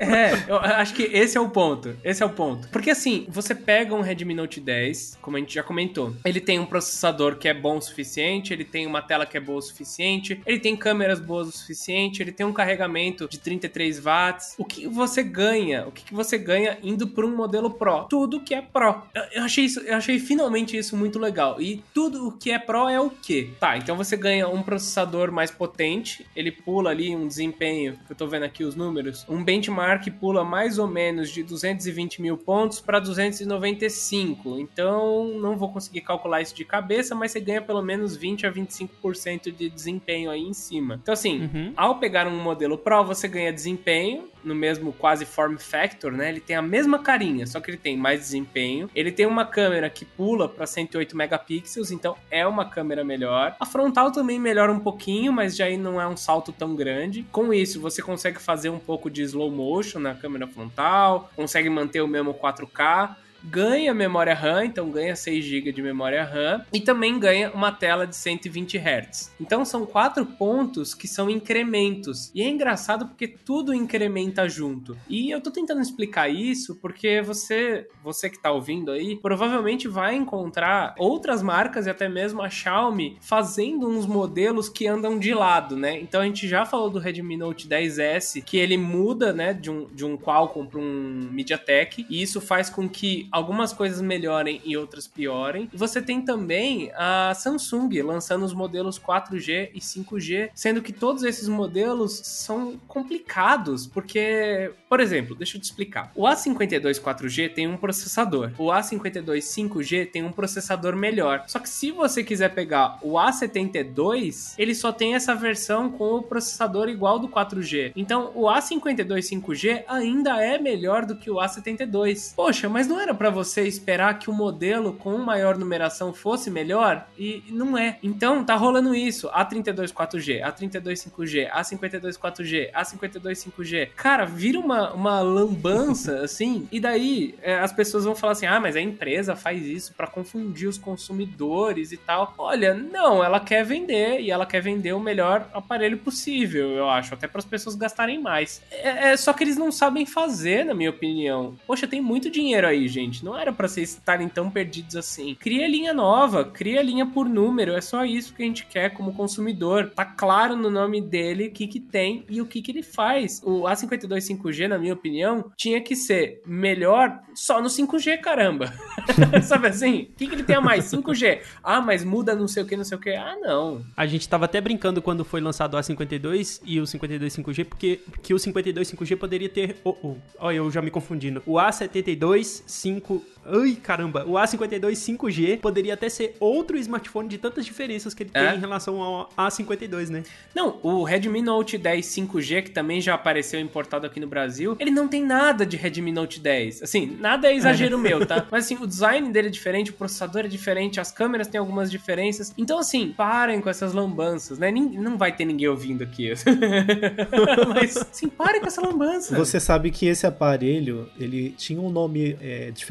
É, eu acho que esse é o ponto. Esse é o ponto. Porque assim, você pega um Redmi Note 10, como a gente já comentou, ele tem um processador que é bom o suficiente, ele tem uma tela que é boa o suficiente, ele tem câmeras boas o suficiente, ele tem um carregamento de 33 watts. O que você ganha? O que você ganha indo para um modelo Pro? Tudo que é Pro. Eu achei isso, eu achei finalmente isso muito legal. E tudo o que é Pro é o quê? Tá, então você ganha um processador mais potente, ele pula ali um desempenho, eu tô vendo aqui os números, um benchmark benchmark pula mais ou menos de 220 mil pontos para 295. Então, não vou conseguir calcular isso de cabeça, mas você ganha pelo menos 20 a 25% de desempenho aí em cima. Então, assim, uhum. ao pegar um modelo Pro, você ganha desempenho no mesmo quase form factor, né? Ele tem a mesma carinha, só que ele tem mais desempenho. Ele tem uma câmera que pula para 108 megapixels, então é uma câmera melhor. A frontal também melhora um pouquinho, mas já aí não é um salto tão grande. Com isso, você consegue fazer um pouco de slow motion na câmera frontal, consegue manter o mesmo 4K ganha memória RAM, então ganha 6 GB de memória RAM e também ganha uma tela de 120 Hz. Então são quatro pontos que são incrementos. E é engraçado porque tudo incrementa junto. E eu tô tentando explicar isso porque você, você que tá ouvindo aí, provavelmente vai encontrar outras marcas e até mesmo a Xiaomi fazendo uns modelos que andam de lado, né? Então a gente já falou do Redmi Note 10S, que ele muda, né, de um, de um Qualcomm para um MediaTek, e isso faz com que algumas coisas melhorem e outras piorem. Você tem também a Samsung lançando os modelos 4G e 5G, sendo que todos esses modelos são complicados, porque, por exemplo, deixa eu te explicar. O A52 4G tem um processador, o A52 5G tem um processador melhor. Só que se você quiser pegar o A72, ele só tem essa versão com o processador igual do 4G. Então, o A52 5G ainda é melhor do que o A72. Poxa, mas não era para você esperar que o modelo com maior numeração fosse melhor? E não é. Então, tá rolando isso. A32 4G, A32 5G, A52 4G, A52 5G. Cara, vira uma, uma lambança, assim, e daí é, as pessoas vão falar assim, ah, mas a empresa faz isso para confundir os consumidores e tal. Olha, não, ela quer vender e ela quer vender o melhor aparelho possível, eu acho, até para as pessoas gastarem mais. É, é, só que eles não sabem fazer, na minha opinião. Poxa, tem muito dinheiro aí, gente. Não era para vocês estarem tão perdidos assim. Cria linha nova, cria linha por número. É só isso que a gente quer como consumidor. Tá claro no nome dele o que, que tem e o que, que ele faz. O A52 5G, na minha opinião, tinha que ser melhor só no 5G, caramba. Sabe assim? O que, que ele tem a mais? 5G. Ah, mas muda não sei o que, não sei o que. Ah, não. A gente tava até brincando quando foi lançado o A52 e o 52 5G, porque que o 52 5G poderia ter. Oh, oh, oh, eu já me confundindo. O A72 5 Ai, caramba, o A52 5G poderia até ser outro smartphone de tantas diferenças que ele é? tem em relação ao A52, né? Não, o Redmi Note 10 5G, que também já apareceu importado aqui no Brasil, ele não tem nada de Redmi Note 10. Assim, nada é exagero meu, tá? Mas assim, o design dele é diferente, o processador é diferente, as câmeras têm algumas diferenças. Então, assim, parem com essas lambanças, né? Não vai ter ninguém ouvindo aqui. Mas, assim, parem com essa lambança. Você sabe que esse aparelho, ele tinha um nome é, diferente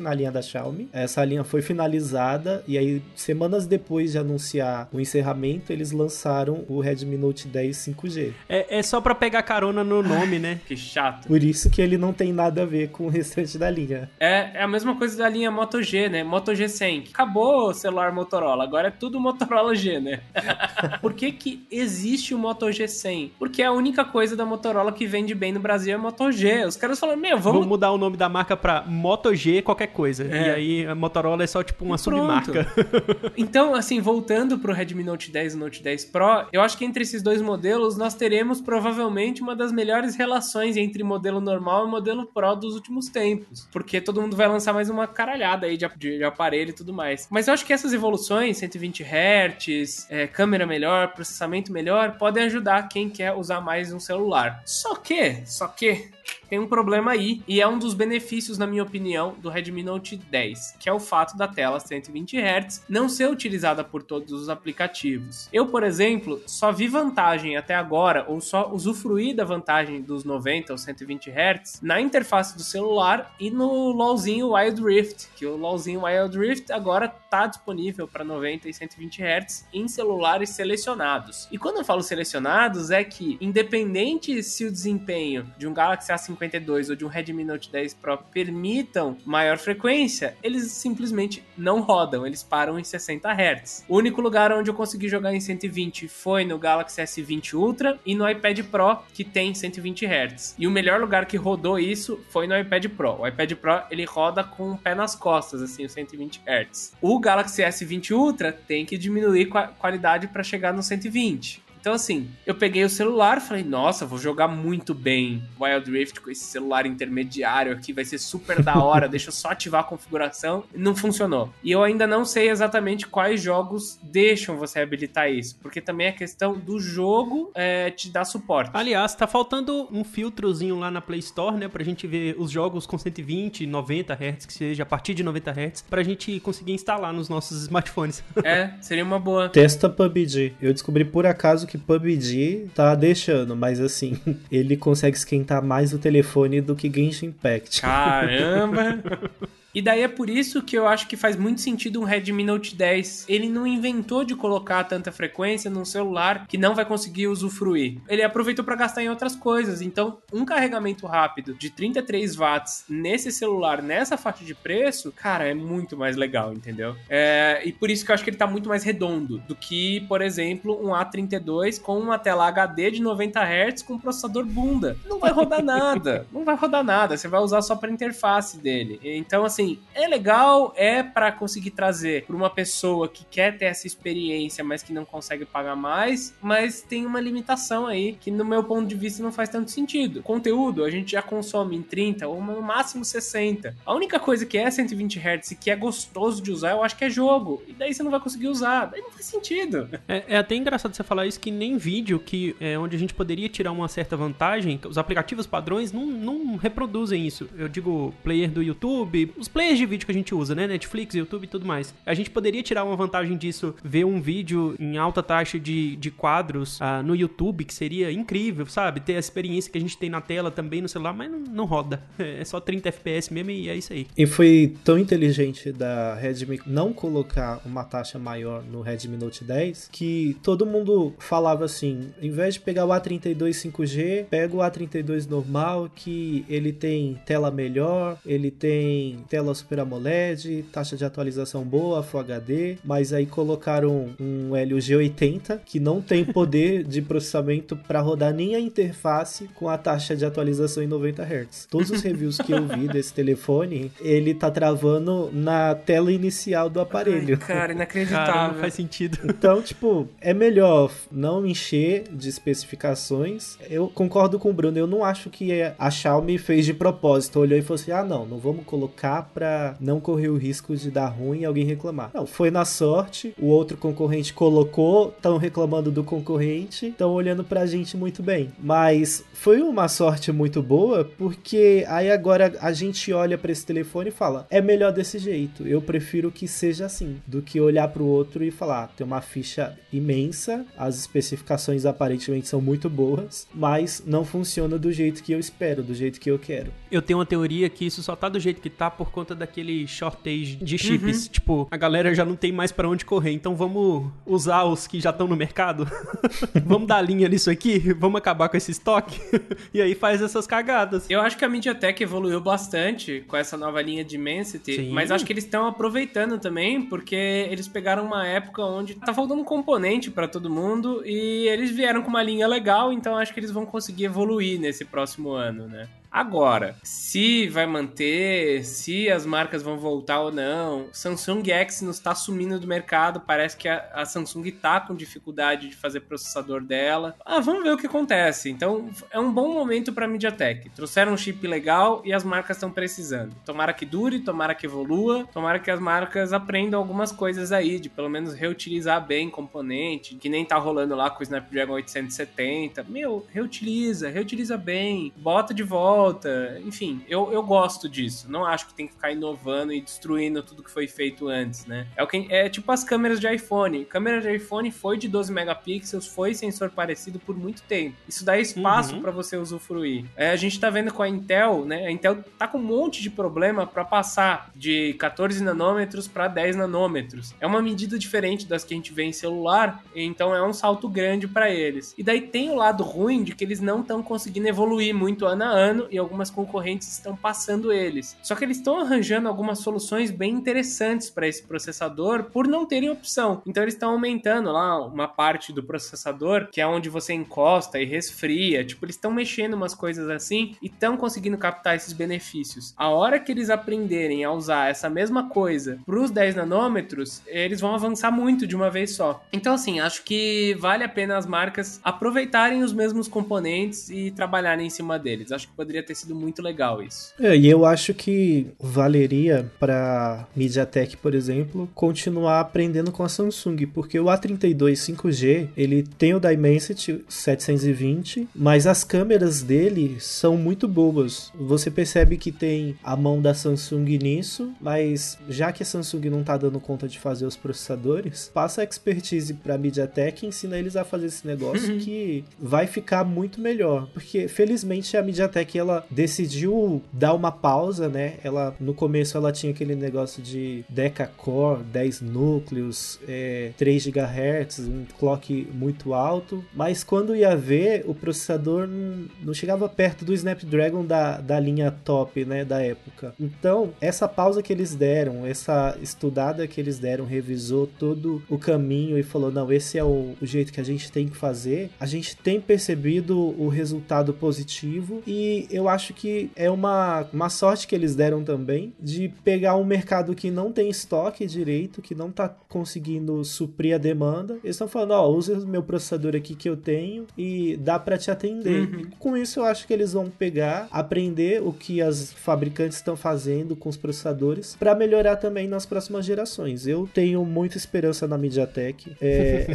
na linha da Xiaomi. Essa linha foi finalizada e aí, semanas depois de anunciar o encerramento, eles lançaram o Redmi Note 10 5G. É, é só para pegar carona no nome, né? Que chato. Por isso que ele não tem nada a ver com o restante da linha. É, é a mesma coisa da linha Moto G, né? Moto G100. Acabou o celular Motorola, agora é tudo Motorola G, né? Por que que existe o Moto G100? Porque é a única coisa da Motorola que vende bem no Brasil é Moto G. Os caras falam, meu, vamos... Vamos mudar o nome da marca pra Moto G qualquer coisa. É. E aí a Motorola é só tipo uma submarca. então, assim, voltando pro Redmi Note 10 e Note 10 Pro, eu acho que entre esses dois modelos nós teremos provavelmente uma das melhores relações entre modelo normal e modelo Pro dos últimos tempos. Porque todo mundo vai lançar mais uma caralhada aí de, de, de aparelho e tudo mais. Mas eu acho que essas evoluções, 120 Hz, é, câmera melhor, processamento melhor, podem ajudar quem quer usar mais um celular. Só que, só que, tem um problema aí, e é um dos benefícios, na minha opinião, do Redmi Note 10, que é o fato da tela 120 Hz não ser utilizada por todos os aplicativos. Eu, por exemplo, só vi vantagem até agora, ou só usufruí da vantagem dos 90 ou 120 Hz na interface do celular e no LOLzinho Wild Rift, que o LOLzinho Wild Rift agora está disponível para 90 e 120 Hz em celulares selecionados. E quando eu falo selecionados, é que independente se o desempenho de um Galaxy A50 52 ou de um Redmi Note 10 Pro permitam maior frequência, eles simplesmente não rodam, eles param em 60 Hz. O único lugar onde eu consegui jogar em 120 foi no Galaxy S20 Ultra e no iPad Pro, que tem 120 Hz. E o melhor lugar que rodou isso foi no iPad Pro. O iPad Pro, ele roda com o pé nas costas, assim, os 120 Hz. O Galaxy S20 Ultra tem que diminuir a qualidade para chegar no 120. Então, assim, eu peguei o celular falei, nossa, vou jogar muito bem Wild Rift com esse celular intermediário aqui, vai ser super da hora, deixa eu só ativar a configuração. Não funcionou. E eu ainda não sei exatamente quais jogos deixam você habilitar isso, porque também é questão do jogo é, te dar suporte. Aliás, tá faltando um filtrozinho lá na Play Store, né, pra gente ver os jogos com 120, 90 Hz, que seja a partir de 90 Hz, pra gente conseguir instalar nos nossos smartphones. é, seria uma boa. Testa PUBG. Eu descobri por acaso que PUBG tá deixando, mas assim, ele consegue esquentar mais o telefone do que Genshin Impact. Caramba! E daí é por isso que eu acho que faz muito sentido um Redmi Note 10. Ele não inventou de colocar tanta frequência num celular que não vai conseguir usufruir. Ele aproveitou para gastar em outras coisas. Então, um carregamento rápido de 33 watts nesse celular, nessa faixa de preço, cara, é muito mais legal, entendeu? É, e por isso que eu acho que ele tá muito mais redondo do que, por exemplo, um A32 com uma tela HD de 90 Hz com processador bunda. Não vai rodar nada. Não vai rodar nada. Você vai usar só para interface dele. Então, assim, é legal, é para conseguir trazer para uma pessoa que quer ter essa experiência, mas que não consegue pagar mais, mas tem uma limitação aí que, no meu ponto de vista, não faz tanto sentido. Conteúdo a gente já consome em 30 ou no máximo 60. A única coisa que é 120 Hz e que é gostoso de usar, eu acho que é jogo. E daí você não vai conseguir usar. Daí não faz sentido. É, é até engraçado você falar isso que nem vídeo, que é onde a gente poderia tirar uma certa vantagem, os aplicativos padrões não, não reproduzem isso. Eu digo player do YouTube, os players de vídeo que a gente usa, né? Netflix, YouTube e tudo mais. A gente poderia tirar uma vantagem disso, ver um vídeo em alta taxa de, de quadros uh, no YouTube, que seria incrível, sabe? Ter a experiência que a gente tem na tela também no celular, mas não, não roda. É só 30 FPS mesmo e é isso aí. E foi tão inteligente da Redmi não colocar uma taxa maior no Redmi Note 10 que todo mundo falava assim: em vez de pegar o A32 5G, pega o A32 normal, que ele tem tela melhor, ele tem Super AMOLED, taxa de atualização boa, Full HD, mas aí colocaram um Helio G80 que não tem poder de processamento para rodar nem a interface com a taxa de atualização em 90 Hz. Todos os reviews que eu vi desse telefone, ele tá travando na tela inicial do aparelho. Ai, cara, inacreditável. Cara, não faz sentido. Então, tipo, é melhor não encher de especificações. Eu concordo com o Bruno, eu não acho que a Xiaomi fez de propósito, olhou e falou assim: "Ah, não, não vamos colocar para não correr o risco de dar ruim e alguém reclamar". Não, foi na sorte. O outro concorrente colocou, estão reclamando do concorrente, estão olhando pra gente muito bem. Mas foi uma sorte muito boa, porque aí agora a gente olha para esse telefone e fala: "É melhor desse jeito. Eu prefiro que seja assim", do que olhar para o outro e falar: ah, "Tem uma ficha imensa, as especificações aparentemente são muito boas, mas não funciona do jeito que eu espero, do jeito que eu quero". Eu tenho uma teoria que isso só tá do jeito que tá por conta daquele shortage de chips. Uhum. Tipo, a galera já não tem mais para onde correr, então vamos usar os que já estão no mercado? vamos dar linha nisso aqui? Vamos acabar com esse estoque? e aí faz essas cagadas. Eu acho que a MediaTek evoluiu bastante com essa nova linha de Dimensity, Sim. mas acho que eles estão aproveitando também, porque eles pegaram uma época onde tá faltando um componente para todo mundo e eles vieram com uma linha legal, então acho que eles vão conseguir evoluir nesse próximo ano, né? Agora, se vai manter, se as marcas vão voltar ou não, Samsung Exynos está sumindo do mercado, parece que a, a, Samsung tá com dificuldade de fazer processador dela. Ah, vamos ver o que acontece. Então, é um bom momento para a MediaTek. Trouxeram um chip legal e as marcas estão precisando. Tomara que dure, tomara que evolua, tomara que as marcas aprendam algumas coisas aí, de pelo menos reutilizar bem componente, que nem tá rolando lá com o Snapdragon 870. Meu, reutiliza, reutiliza bem, bota de volta volta. Enfim, eu, eu gosto disso. Não acho que tem que ficar inovando e destruindo tudo que foi feito antes, né? É, o que, é tipo as câmeras de iPhone. câmera de iPhone foi de 12 megapixels, foi sensor parecido por muito tempo. Isso dá espaço uhum. para você usufruir. É, a gente tá vendo com a Intel, né? A Intel tá com um monte de problema para passar de 14 nanômetros para 10 nanômetros. É uma medida diferente das que a gente vê em celular, então é um salto grande para eles. E daí tem o lado ruim de que eles não estão conseguindo evoluir muito ano a ano e algumas concorrentes estão passando eles. Só que eles estão arranjando algumas soluções bem interessantes para esse processador por não terem opção. Então eles estão aumentando lá uma parte do processador, que é onde você encosta e resfria. Tipo, eles estão mexendo umas coisas assim e estão conseguindo captar esses benefícios. A hora que eles aprenderem a usar essa mesma coisa para os 10 nanômetros, eles vão avançar muito de uma vez só. Então, assim, acho que vale a pena as marcas aproveitarem os mesmos componentes e trabalharem em cima deles. Acho que poderia poderia ter sido muito legal isso. É, e eu acho que valeria para MediaTek, por exemplo, continuar aprendendo com a Samsung, porque o A32 5G, ele tem o Dimensity 720, mas as câmeras dele são muito boas. Você percebe que tem a mão da Samsung nisso, mas já que a Samsung não tá dando conta de fazer os processadores, passa a expertise para MediaTek e ensina eles a fazer esse negócio uhum. que vai ficar muito melhor, porque felizmente a MediaTek ela ela decidiu dar uma pausa, né? Ela no começo ela tinha aquele negócio de deca-core, 10 núcleos, é, 3 GHz, um clock muito alto, mas quando ia ver, o processador não, não chegava perto do Snapdragon da, da linha top, né, da época. Então, essa pausa que eles deram, essa estudada que eles deram, revisou todo o caminho e falou: não, esse é o, o jeito que a gente tem que fazer. A gente tem percebido o resultado positivo e eu acho que é uma, uma sorte que eles deram também de pegar um mercado que não tem estoque direito, que não tá conseguindo suprir a demanda. Eles estão falando: ó, oh, usa o meu processador aqui que eu tenho e dá para te atender. Uhum. com isso, eu acho que eles vão pegar, aprender o que as fabricantes estão fazendo com os processadores para melhorar também nas próximas gerações. Eu tenho muita esperança na MediaTek. É...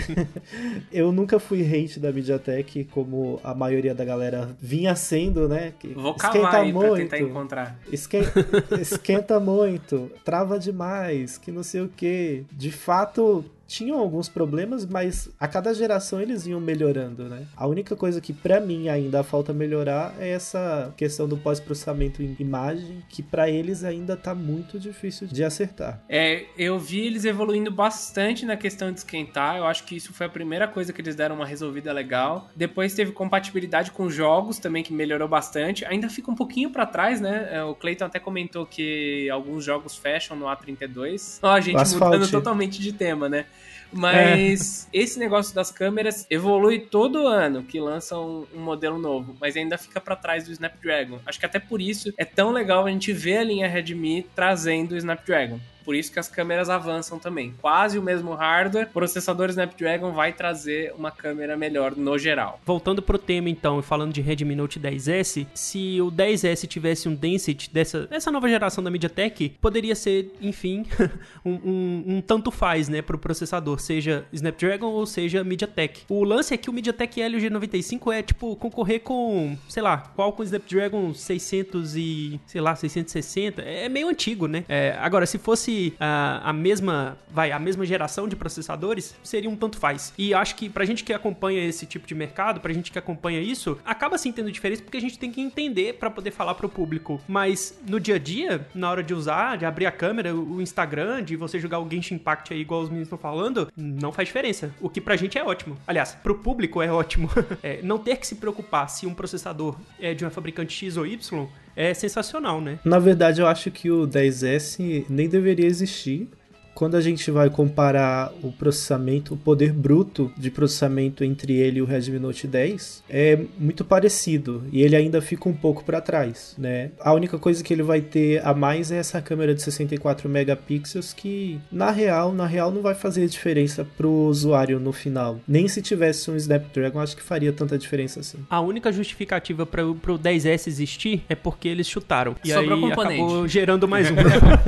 eu nunca fui hate da MediaTek, como a maioria da galera vinha sendo, né? Vou esquenta aí muito, pra tentar encontrar. Esquenta, esquenta muito, trava demais, que não sei o que. De fato, tinham alguns problemas, mas a cada geração eles iam melhorando, né? A única coisa que para mim ainda falta melhorar é essa questão do pós-processamento em imagem, que para eles ainda tá muito difícil de acertar. É, eu vi eles evoluindo bastante na questão de esquentar, eu acho que isso foi a primeira coisa que eles deram uma resolvida legal. Depois teve compatibilidade com jogos também, que melhorou bastante. Ainda fica um pouquinho para trás, né? É, o Clayton até comentou que alguns jogos fecham no A32. Ó, a gente mudando totalmente de tema, né? Mas é. esse negócio das câmeras evolui todo ano que lançam um, um modelo novo, mas ainda fica para trás do Snapdragon. Acho que até por isso é tão legal a gente ver a linha Redmi trazendo o Snapdragon. Por isso que as câmeras avançam também. Quase o mesmo hardware, processador Snapdragon vai trazer uma câmera melhor no geral. Voltando pro tema então, falando de Redmi Note 10S, se o 10S tivesse um density dessa, dessa nova geração da MediaTek, poderia ser, enfim, um, um, um, tanto faz, né, pro processador, seja Snapdragon ou seja MediaTek. O lance é que o MediaTek Helio G95 é tipo concorrer com, sei lá, qual com Snapdragon 600 e, sei lá, 660, é meio antigo, né? É, agora, se fosse fosse a, a mesma, vai, a mesma geração de processadores, seria um tanto faz. E acho que pra gente que acompanha esse tipo de mercado, pra gente que acompanha isso, acaba sim tendo diferença porque a gente tem que entender para poder falar pro público. Mas no dia a dia, na hora de usar, de abrir a câmera, o Instagram, de você jogar o Genshin Impact aí igual os meninos estão falando, não faz diferença. O que pra gente é ótimo. Aliás, pro público é ótimo. é, não ter que se preocupar se um processador é de uma fabricante X ou Y é sensacional, né? Na verdade, eu acho que o 10S nem deveria existir quando a gente vai comparar o processamento, o poder bruto de processamento entre ele e o Redmi Note 10, é muito parecido e ele ainda fica um pouco para trás, né? A única coisa que ele vai ter a mais é essa câmera de 64 megapixels que na real, na real não vai fazer diferença pro usuário no final. Nem se tivesse um Snapdragon, acho que faria tanta diferença assim. A única justificativa para o 10S existir é porque eles chutaram. E Sobrou aí componente. acabou gerando mais um.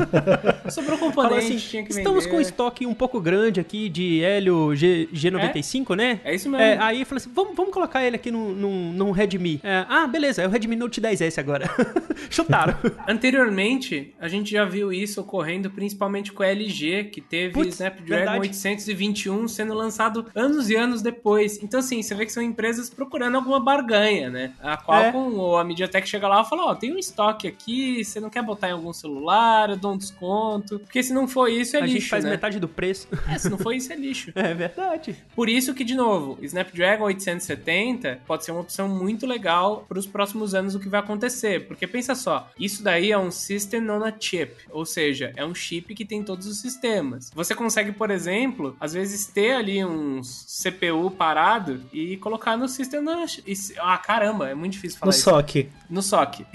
Sobrou componente, assim, tinha que Estamos com um estoque um pouco grande aqui de Hélio G, G95, é? né? É isso mesmo. É, aí eu falei assim, vamos, vamos colocar ele aqui num, num, num Redmi. É, ah, beleza, é o Redmi Note 10S agora. Chutaram. Anteriormente, a gente já viu isso ocorrendo principalmente com a LG, que teve Puts, Snapdragon verdade. 821 sendo lançado anos e anos depois. Então, assim, você vê que são empresas procurando alguma barganha, né? A Qualcomm é. ou a MediaTek chega lá e fala, ó, oh, tem um estoque aqui, você não quer botar em algum celular, eu dou um desconto. Porque se não for isso, é a lixo, faz né? metade do preço. É, se não for isso, é lixo. é verdade. Por isso que, de novo, Snapdragon 870 pode ser uma opção muito legal para os próximos anos o que vai acontecer. Porque pensa só, isso daí é um System on a Chip, ou seja, é um chip que tem todos os sistemas. Você consegue, por exemplo, às vezes ter ali um CPU parado e colocar no System on a Chip. Ah, caramba, é muito difícil falar no isso. No SOC. No SOC.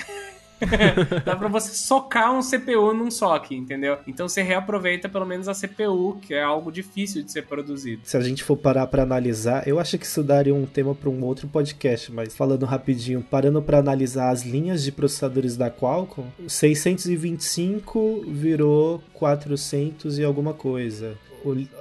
Dá pra você socar um CPU num SOC, entendeu? Então você reaproveita pelo menos a CPU, que é algo difícil de ser produzido. Se a gente for parar para analisar, eu acho que isso daria um tema para um outro podcast, mas falando rapidinho, parando para analisar as linhas de processadores da Qualcomm, 625 virou 400 e alguma coisa.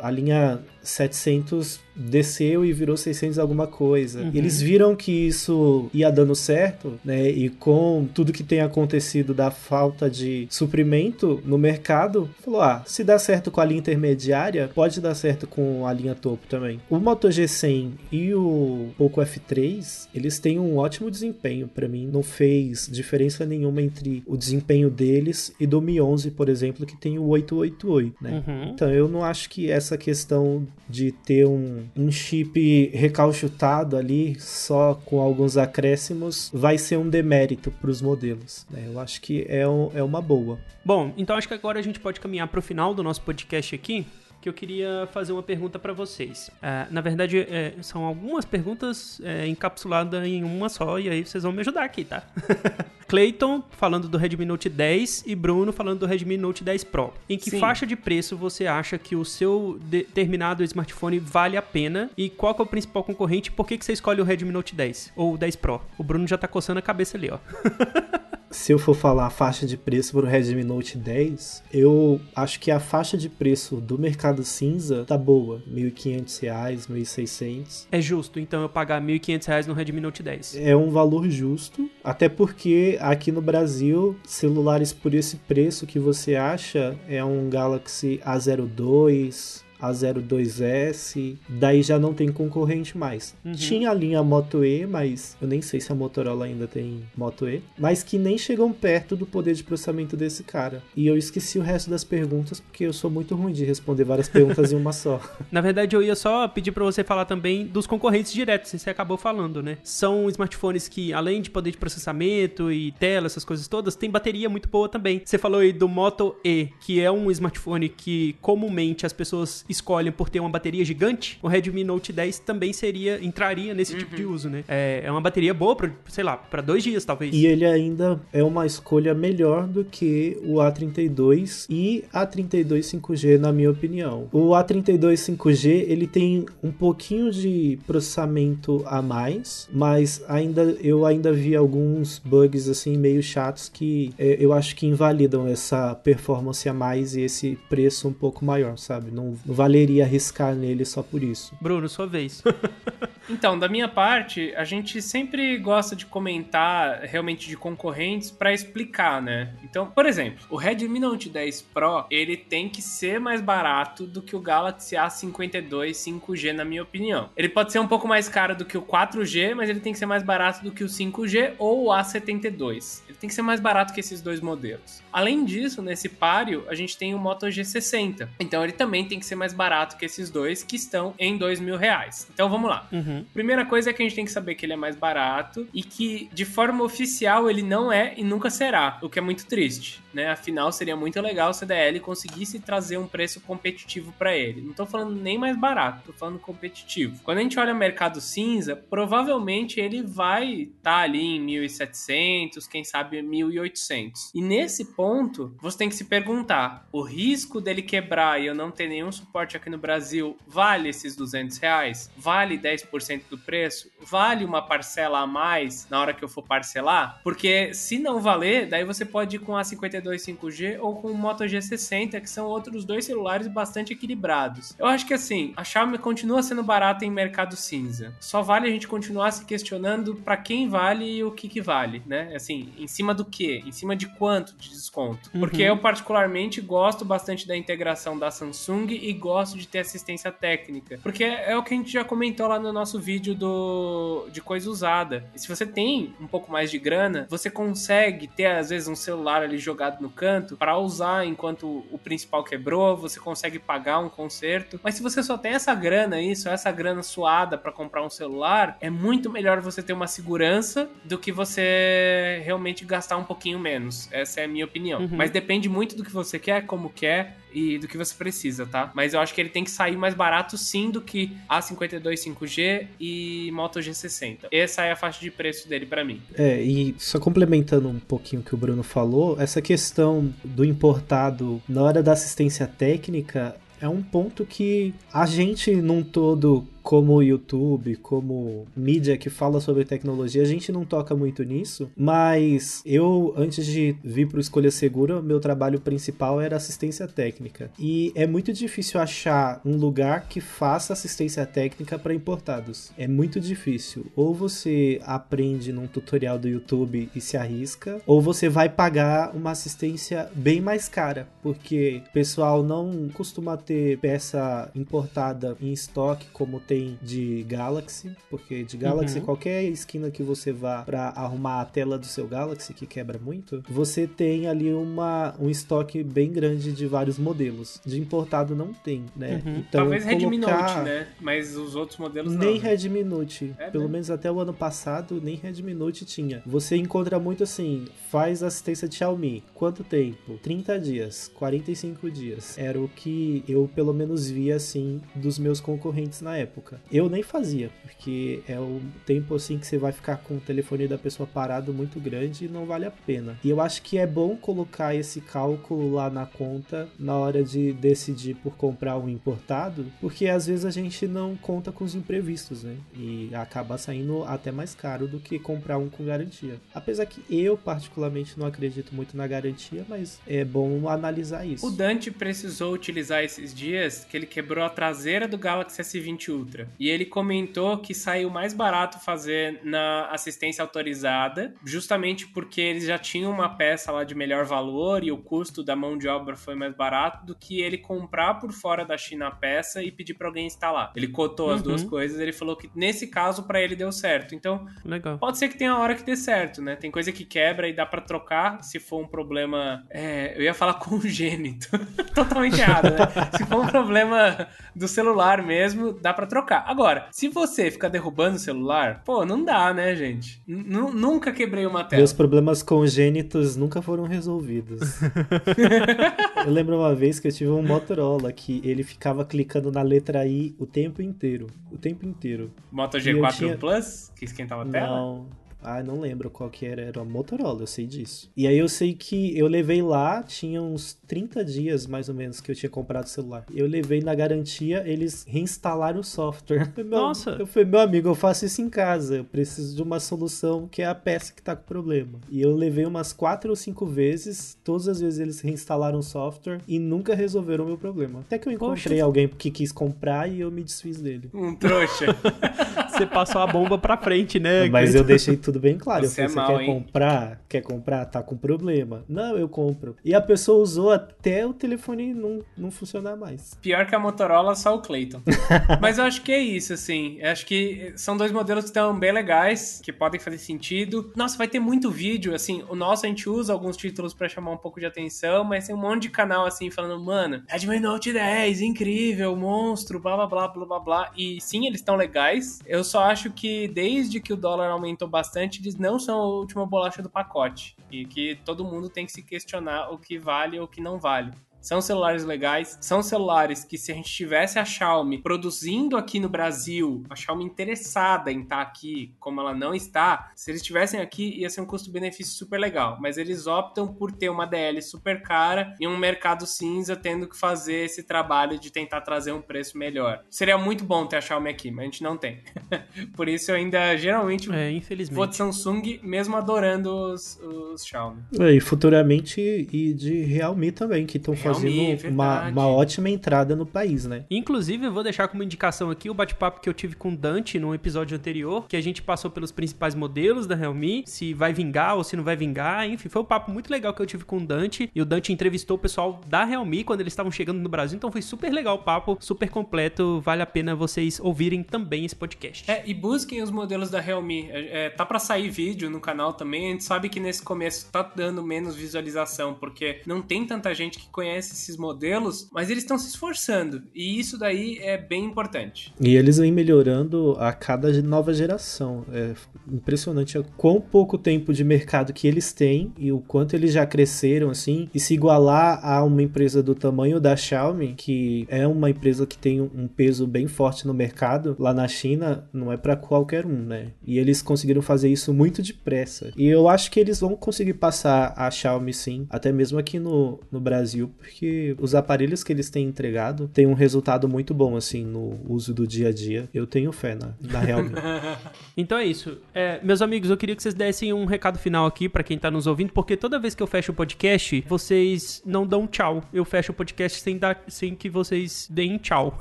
A linha 700 desceu e virou 600 alguma coisa. Uhum. Eles viram que isso ia dando certo, né? E com tudo que tem acontecido da falta de suprimento no mercado, falou: ah, se dá certo com a linha intermediária, pode dar certo com a linha topo também. O Moto G100 e o Poco F3, eles têm um ótimo desempenho para mim. Não fez diferença nenhuma entre o desempenho deles e do Mi 11, por exemplo, que tem o 888, né? Uhum. Então eu não acho que essa questão de ter um, um chip recalchutado ali só com alguns acréscimos vai ser um demérito para os modelos. Né? Eu acho que é, um, é uma boa. Bom, então acho que agora a gente pode caminhar para o final do nosso podcast aqui que eu queria fazer uma pergunta para vocês. É, na verdade, é, são algumas perguntas é, encapsuladas em uma só, e aí vocês vão me ajudar aqui, tá? Clayton falando do Redmi Note 10 e Bruno falando do Redmi Note 10 Pro. Em que Sim. faixa de preço você acha que o seu determinado smartphone vale a pena? E qual é o principal concorrente? Por que, que você escolhe o Redmi Note 10 ou o 10 Pro? O Bruno já tá coçando a cabeça ali, ó. se eu for falar a faixa de preço para o Redmi Note 10, eu acho que a faixa de preço do mercado cinza tá boa, R$ 1.500, R$ 1.600. É justo, então eu pagar R$ 1.500 no Redmi Note 10. É um valor justo, até porque aqui no Brasil, celulares por esse preço que você acha é um Galaxy A02, a 02S, daí já não tem concorrente mais. Uhum. Tinha a linha Moto E, mas eu nem sei se a Motorola ainda tem Moto E, mas que nem chegam perto do poder de processamento desse cara. E eu esqueci o resto das perguntas porque eu sou muito ruim de responder várias perguntas em uma só. Na verdade, eu ia só pedir para você falar também dos concorrentes diretos, você acabou falando, né? São smartphones que, além de poder de processamento e tela, essas coisas todas, tem bateria muito boa também. Você falou aí do Moto E, que é um smartphone que comumente as pessoas escolhem por ter uma bateria gigante, o Redmi Note 10 também seria, entraria nesse uhum. tipo de uhum. uso, né? É, é uma bateria boa para, sei lá, para dois dias talvez. E ele ainda é uma escolha melhor do que o A32 e A32 5G, na minha opinião. O A32 5G ele tem um pouquinho de processamento a mais, mas ainda eu ainda vi alguns bugs assim meio chatos que é, eu acho que invalidam essa performance a mais e esse preço um pouco maior, sabe? Não, não valeria arriscar nele só por isso. Bruno, sua vez. então, da minha parte, a gente sempre gosta de comentar realmente de concorrentes para explicar, né? Então, por exemplo, o Redmi Note 10 Pro, ele tem que ser mais barato do que o Galaxy A52 5G, na minha opinião. Ele pode ser um pouco mais caro do que o 4G, mas ele tem que ser mais barato do que o 5G ou o A72. Ele tem que ser mais barato que esses dois modelos. Além disso, nesse páreo, a gente tem o Moto G60. Então, ele também tem que ser mais barato que esses dois, que estão em dois mil reais. Então vamos lá. Uhum. Primeira coisa é que a gente tem que saber que ele é mais barato e que de forma oficial ele não é e nunca será, o que é muito triste, né? Afinal, seria muito legal se a DL conseguisse trazer um preço competitivo para ele. Não tô falando nem mais barato, tô falando competitivo. Quando a gente olha o mercado cinza, provavelmente ele vai estar tá ali em 1.700, quem sabe 1.800. E nesse ponto, você tem que se perguntar: o risco dele quebrar e eu não ter nenhum suporte aqui no Brasil vale esses 200 reais? Vale 10% do preço? Vale uma parcela a mais na hora que eu for parcelar? Porque se não valer, daí você pode ir com a 52 5G ou com o Moto G60, que são outros dois celulares bastante equilibrados. Eu acho que assim, a Xiaomi continua sendo barata em mercado cinza. Só vale a gente continuar se questionando para quem vale e o que que vale, né? Assim, em cima do que? Em cima de quanto de desconto? Porque uhum. eu particularmente gosto bastante da integração da Samsung e gosto de ter assistência técnica. Porque é o que a gente já comentou lá no nosso vídeo do de coisa usada. E se você tem um pouco mais de grana, você consegue ter às vezes um celular ali jogado no canto para usar enquanto o principal quebrou, você consegue pagar um conserto. Mas se você só tem essa grana só essa grana suada para comprar um celular, é muito melhor você ter uma segurança do que você realmente gastar um pouquinho menos. Essa é a minha opinião. Uhum. Mas depende muito do que você quer, como quer e do que você precisa, tá? Mas eu acho que ele tem que sair mais barato sim do que A52 5G e Moto G60. Essa é a faixa de preço dele para mim. É, e só complementando um pouquinho o que o Bruno falou, essa questão do importado na hora da assistência técnica é um ponto que a gente num todo como YouTube, como mídia que fala sobre tecnologia, a gente não toca muito nisso, mas eu, antes de vir para o Escolha Segura, meu trabalho principal era assistência técnica. E é muito difícil achar um lugar que faça assistência técnica para importados. É muito difícil. Ou você aprende num tutorial do YouTube e se arrisca, ou você vai pagar uma assistência bem mais cara, porque o pessoal não costuma ter peça importada em estoque como tem de Galaxy, porque de Galaxy uhum. qualquer esquina que você vá para arrumar a tela do seu Galaxy que quebra muito, você tem ali uma um estoque bem grande de vários modelos. De importado não tem, né? Uhum. Então, Talvez colocar... Redmi Note, né? Mas os outros modelos nem não. Redmi Note. É, Pelo né? menos até o ano passado nem Redmi Note tinha. Você encontra muito assim, faz assistência de Xiaomi. Quanto tempo? 30 dias, 45 dias. Era o que eu pelo menos via assim dos meus concorrentes na época. Eu nem fazia, porque é o tempo assim que você vai ficar com o telefone da pessoa parado muito grande e não vale a pena. E eu acho que é bom colocar esse cálculo lá na conta na hora de decidir por comprar um importado, porque às vezes a gente não conta com os imprevistos, né? E acaba saindo até mais caro do que comprar um com garantia. Apesar que eu particularmente não acredito muito na garantia, mas é bom analisar isso. O Dante precisou utilizar esses dias que ele quebrou a traseira do Galaxy S20 Ultra. E ele comentou que saiu mais barato fazer na assistência autorizada, justamente porque eles já tinham uma peça lá de melhor valor e o custo da mão de obra foi mais barato do que ele comprar por fora da China a peça e pedir para alguém instalar. Ele cotou uhum. as duas uhum. coisas, ele falou que nesse caso para ele deu certo. Então, Legal. pode ser que tenha uma hora que dê certo, né? Tem coisa que quebra e dá para trocar se for um problema, é, eu ia falar congênito. Totalmente errado, né? se for um problema do celular mesmo, dá para trocar. Agora, se você ficar derrubando o celular, pô, não dá, né, gente? N nunca quebrei uma tela. Meus problemas congênitos nunca foram resolvidos. eu lembro uma vez que eu tive um Motorola que ele ficava clicando na letra I o tempo inteiro. O tempo inteiro. Moto G4 tinha... Plus? Que esquentava a tela? Não. Ah, não lembro qual que era, era uma Motorola, eu sei disso. E aí eu sei que eu levei lá, tinha uns 30 dias mais ou menos que eu tinha comprado o celular. Eu levei na garantia, eles reinstalaram o software. Nossa! Eu falei, meu amigo, eu faço isso em casa, eu preciso de uma solução que é a peça que tá com problema. E eu levei umas 4 ou 5 vezes, todas as vezes eles reinstalaram o software e nunca resolveram o meu problema. Até que eu encontrei Poxa. alguém que quis comprar e eu me desfiz dele. Um trouxa. Você passou a bomba pra frente, né? Mas eu deixei tudo bem claro. Você, eu falei, é mal, você quer hein? comprar? Quer comprar? Tá com problema. Não, eu compro. E a pessoa usou até o telefone não, não funcionar mais. Pior que a Motorola, só o Clayton. Mas eu acho que é isso, assim. Eu acho que são dois modelos que estão bem legais, que podem fazer sentido. Nossa, vai ter muito vídeo, assim. O nosso a gente usa alguns títulos para chamar um pouco de atenção, mas tem um monte de canal, assim, falando, mano, Redmi Note 10, incrível, monstro, blá blá blá blá blá blá. E sim, eles estão legais. Eu só acho que desde que o dólar aumentou bastante, eles não são a última bolacha do pacote. E que todo mundo tem que se questionar o que vale ou o que não vale. São celulares legais, são celulares que se a gente tivesse a Xiaomi produzindo aqui no Brasil, a Xiaomi interessada em estar tá aqui, como ela não está, se eles estivessem aqui ia ser um custo-benefício super legal, mas eles optam por ter uma DL super cara e um mercado cinza tendo que fazer esse trabalho de tentar trazer um preço melhor. Seria muito bom ter a Xiaomi aqui, mas a gente não tem. por isso eu ainda geralmente é, infelizmente. vou de Samsung mesmo adorando os, os Xiaomi. É, e futuramente e de Realme também, que estão fazendo fazendo uma, uma ótima entrada no país, né? Inclusive, eu vou deixar como indicação aqui o bate-papo que eu tive com o Dante no episódio anterior, que a gente passou pelos principais modelos da Realme, se vai vingar ou se não vai vingar, enfim, foi um papo muito legal que eu tive com o Dante, e o Dante entrevistou o pessoal da Realme quando eles estavam chegando no Brasil, então foi super legal o papo, super completo, vale a pena vocês ouvirem também esse podcast. É, e busquem os modelos da Realme, é, é, tá para sair vídeo no canal também, a gente sabe que nesse começo tá dando menos visualização, porque não tem tanta gente que conhece conhece esses modelos, mas eles estão se esforçando. E isso daí é bem importante. E eles vêm melhorando a cada nova geração. É impressionante o quão pouco tempo de mercado que eles têm e o quanto eles já cresceram assim. E se igualar a uma empresa do tamanho da Xiaomi, que é uma empresa que tem um peso bem forte no mercado, lá na China, não é para qualquer um, né? E eles conseguiram fazer isso muito depressa. E eu acho que eles vão conseguir passar a Xiaomi sim, até mesmo aqui no, no Brasil, porque os aparelhos que eles têm entregado têm um resultado muito bom, assim, no uso do dia a dia. Eu tenho fé na, na Realme. então é isso. É, meus amigos, eu queria que vocês dessem um recado final aqui para quem tá nos ouvindo, porque toda vez que eu fecho o podcast, vocês não dão tchau. Eu fecho o podcast sem, dar, sem que vocês deem tchau.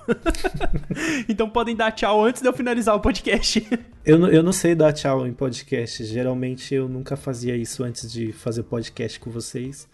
então podem dar tchau antes de eu finalizar o podcast. Eu, eu não sei dar tchau em podcast. Geralmente eu nunca fazia isso antes de fazer podcast com vocês.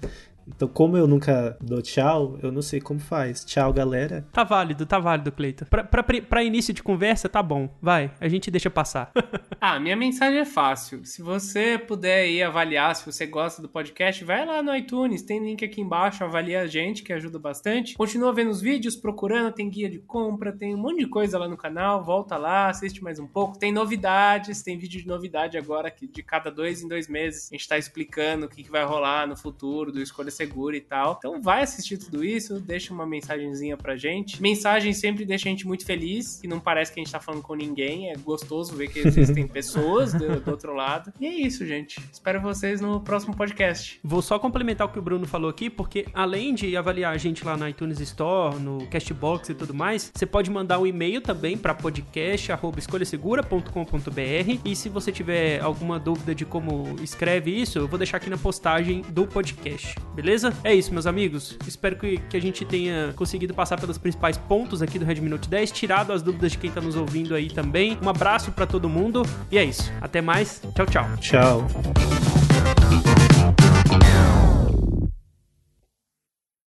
Então, como eu nunca dou tchau, eu não sei como faz. Tchau, galera. Tá válido, tá válido, Cleiton. Pra, pra, pra início de conversa, tá bom. Vai, a gente deixa passar. ah, minha mensagem é fácil. Se você puder ir avaliar, se você gosta do podcast, vai lá no iTunes, tem link aqui embaixo, avalia a gente, que ajuda bastante. Continua vendo os vídeos, procurando, tem guia de compra, tem um monte de coisa lá no canal. Volta lá, assiste mais um pouco. Tem novidades, tem vídeo de novidade agora, que de cada dois em dois meses a gente tá explicando o que, que vai rolar no futuro do Escolha segura e tal. Então vai assistir tudo isso, deixa uma mensagenzinha pra gente. Mensagem sempre deixa a gente muito feliz, que não parece que a gente tá falando com ninguém. É gostoso ver que existem pessoas do, do, outro lado. E é isso, gente. Espero vocês no próximo podcast. Vou só complementar o que o Bruno falou aqui, porque além de avaliar a gente lá na iTunes Store, no Castbox e tudo mais, você pode mandar um e-mail também para podcast@escolhasegura.com.br e se você tiver alguma dúvida de como escreve isso, eu vou deixar aqui na postagem do podcast, beleza? Beleza? É isso, meus amigos. Espero que, que a gente tenha conseguido passar pelos principais pontos aqui do Redmi Note 10, tirado as dúvidas de quem tá nos ouvindo aí também. Um abraço para todo mundo e é isso. Até mais. Tchau, tchau. Tchau.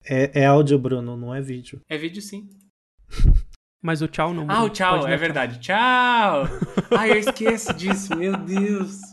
É, é áudio, Bruno, não é vídeo. É vídeo sim. Mas o tchau não. Ah, o tchau, é verdade. Tchau! Ai, eu esqueço disso, meu Deus.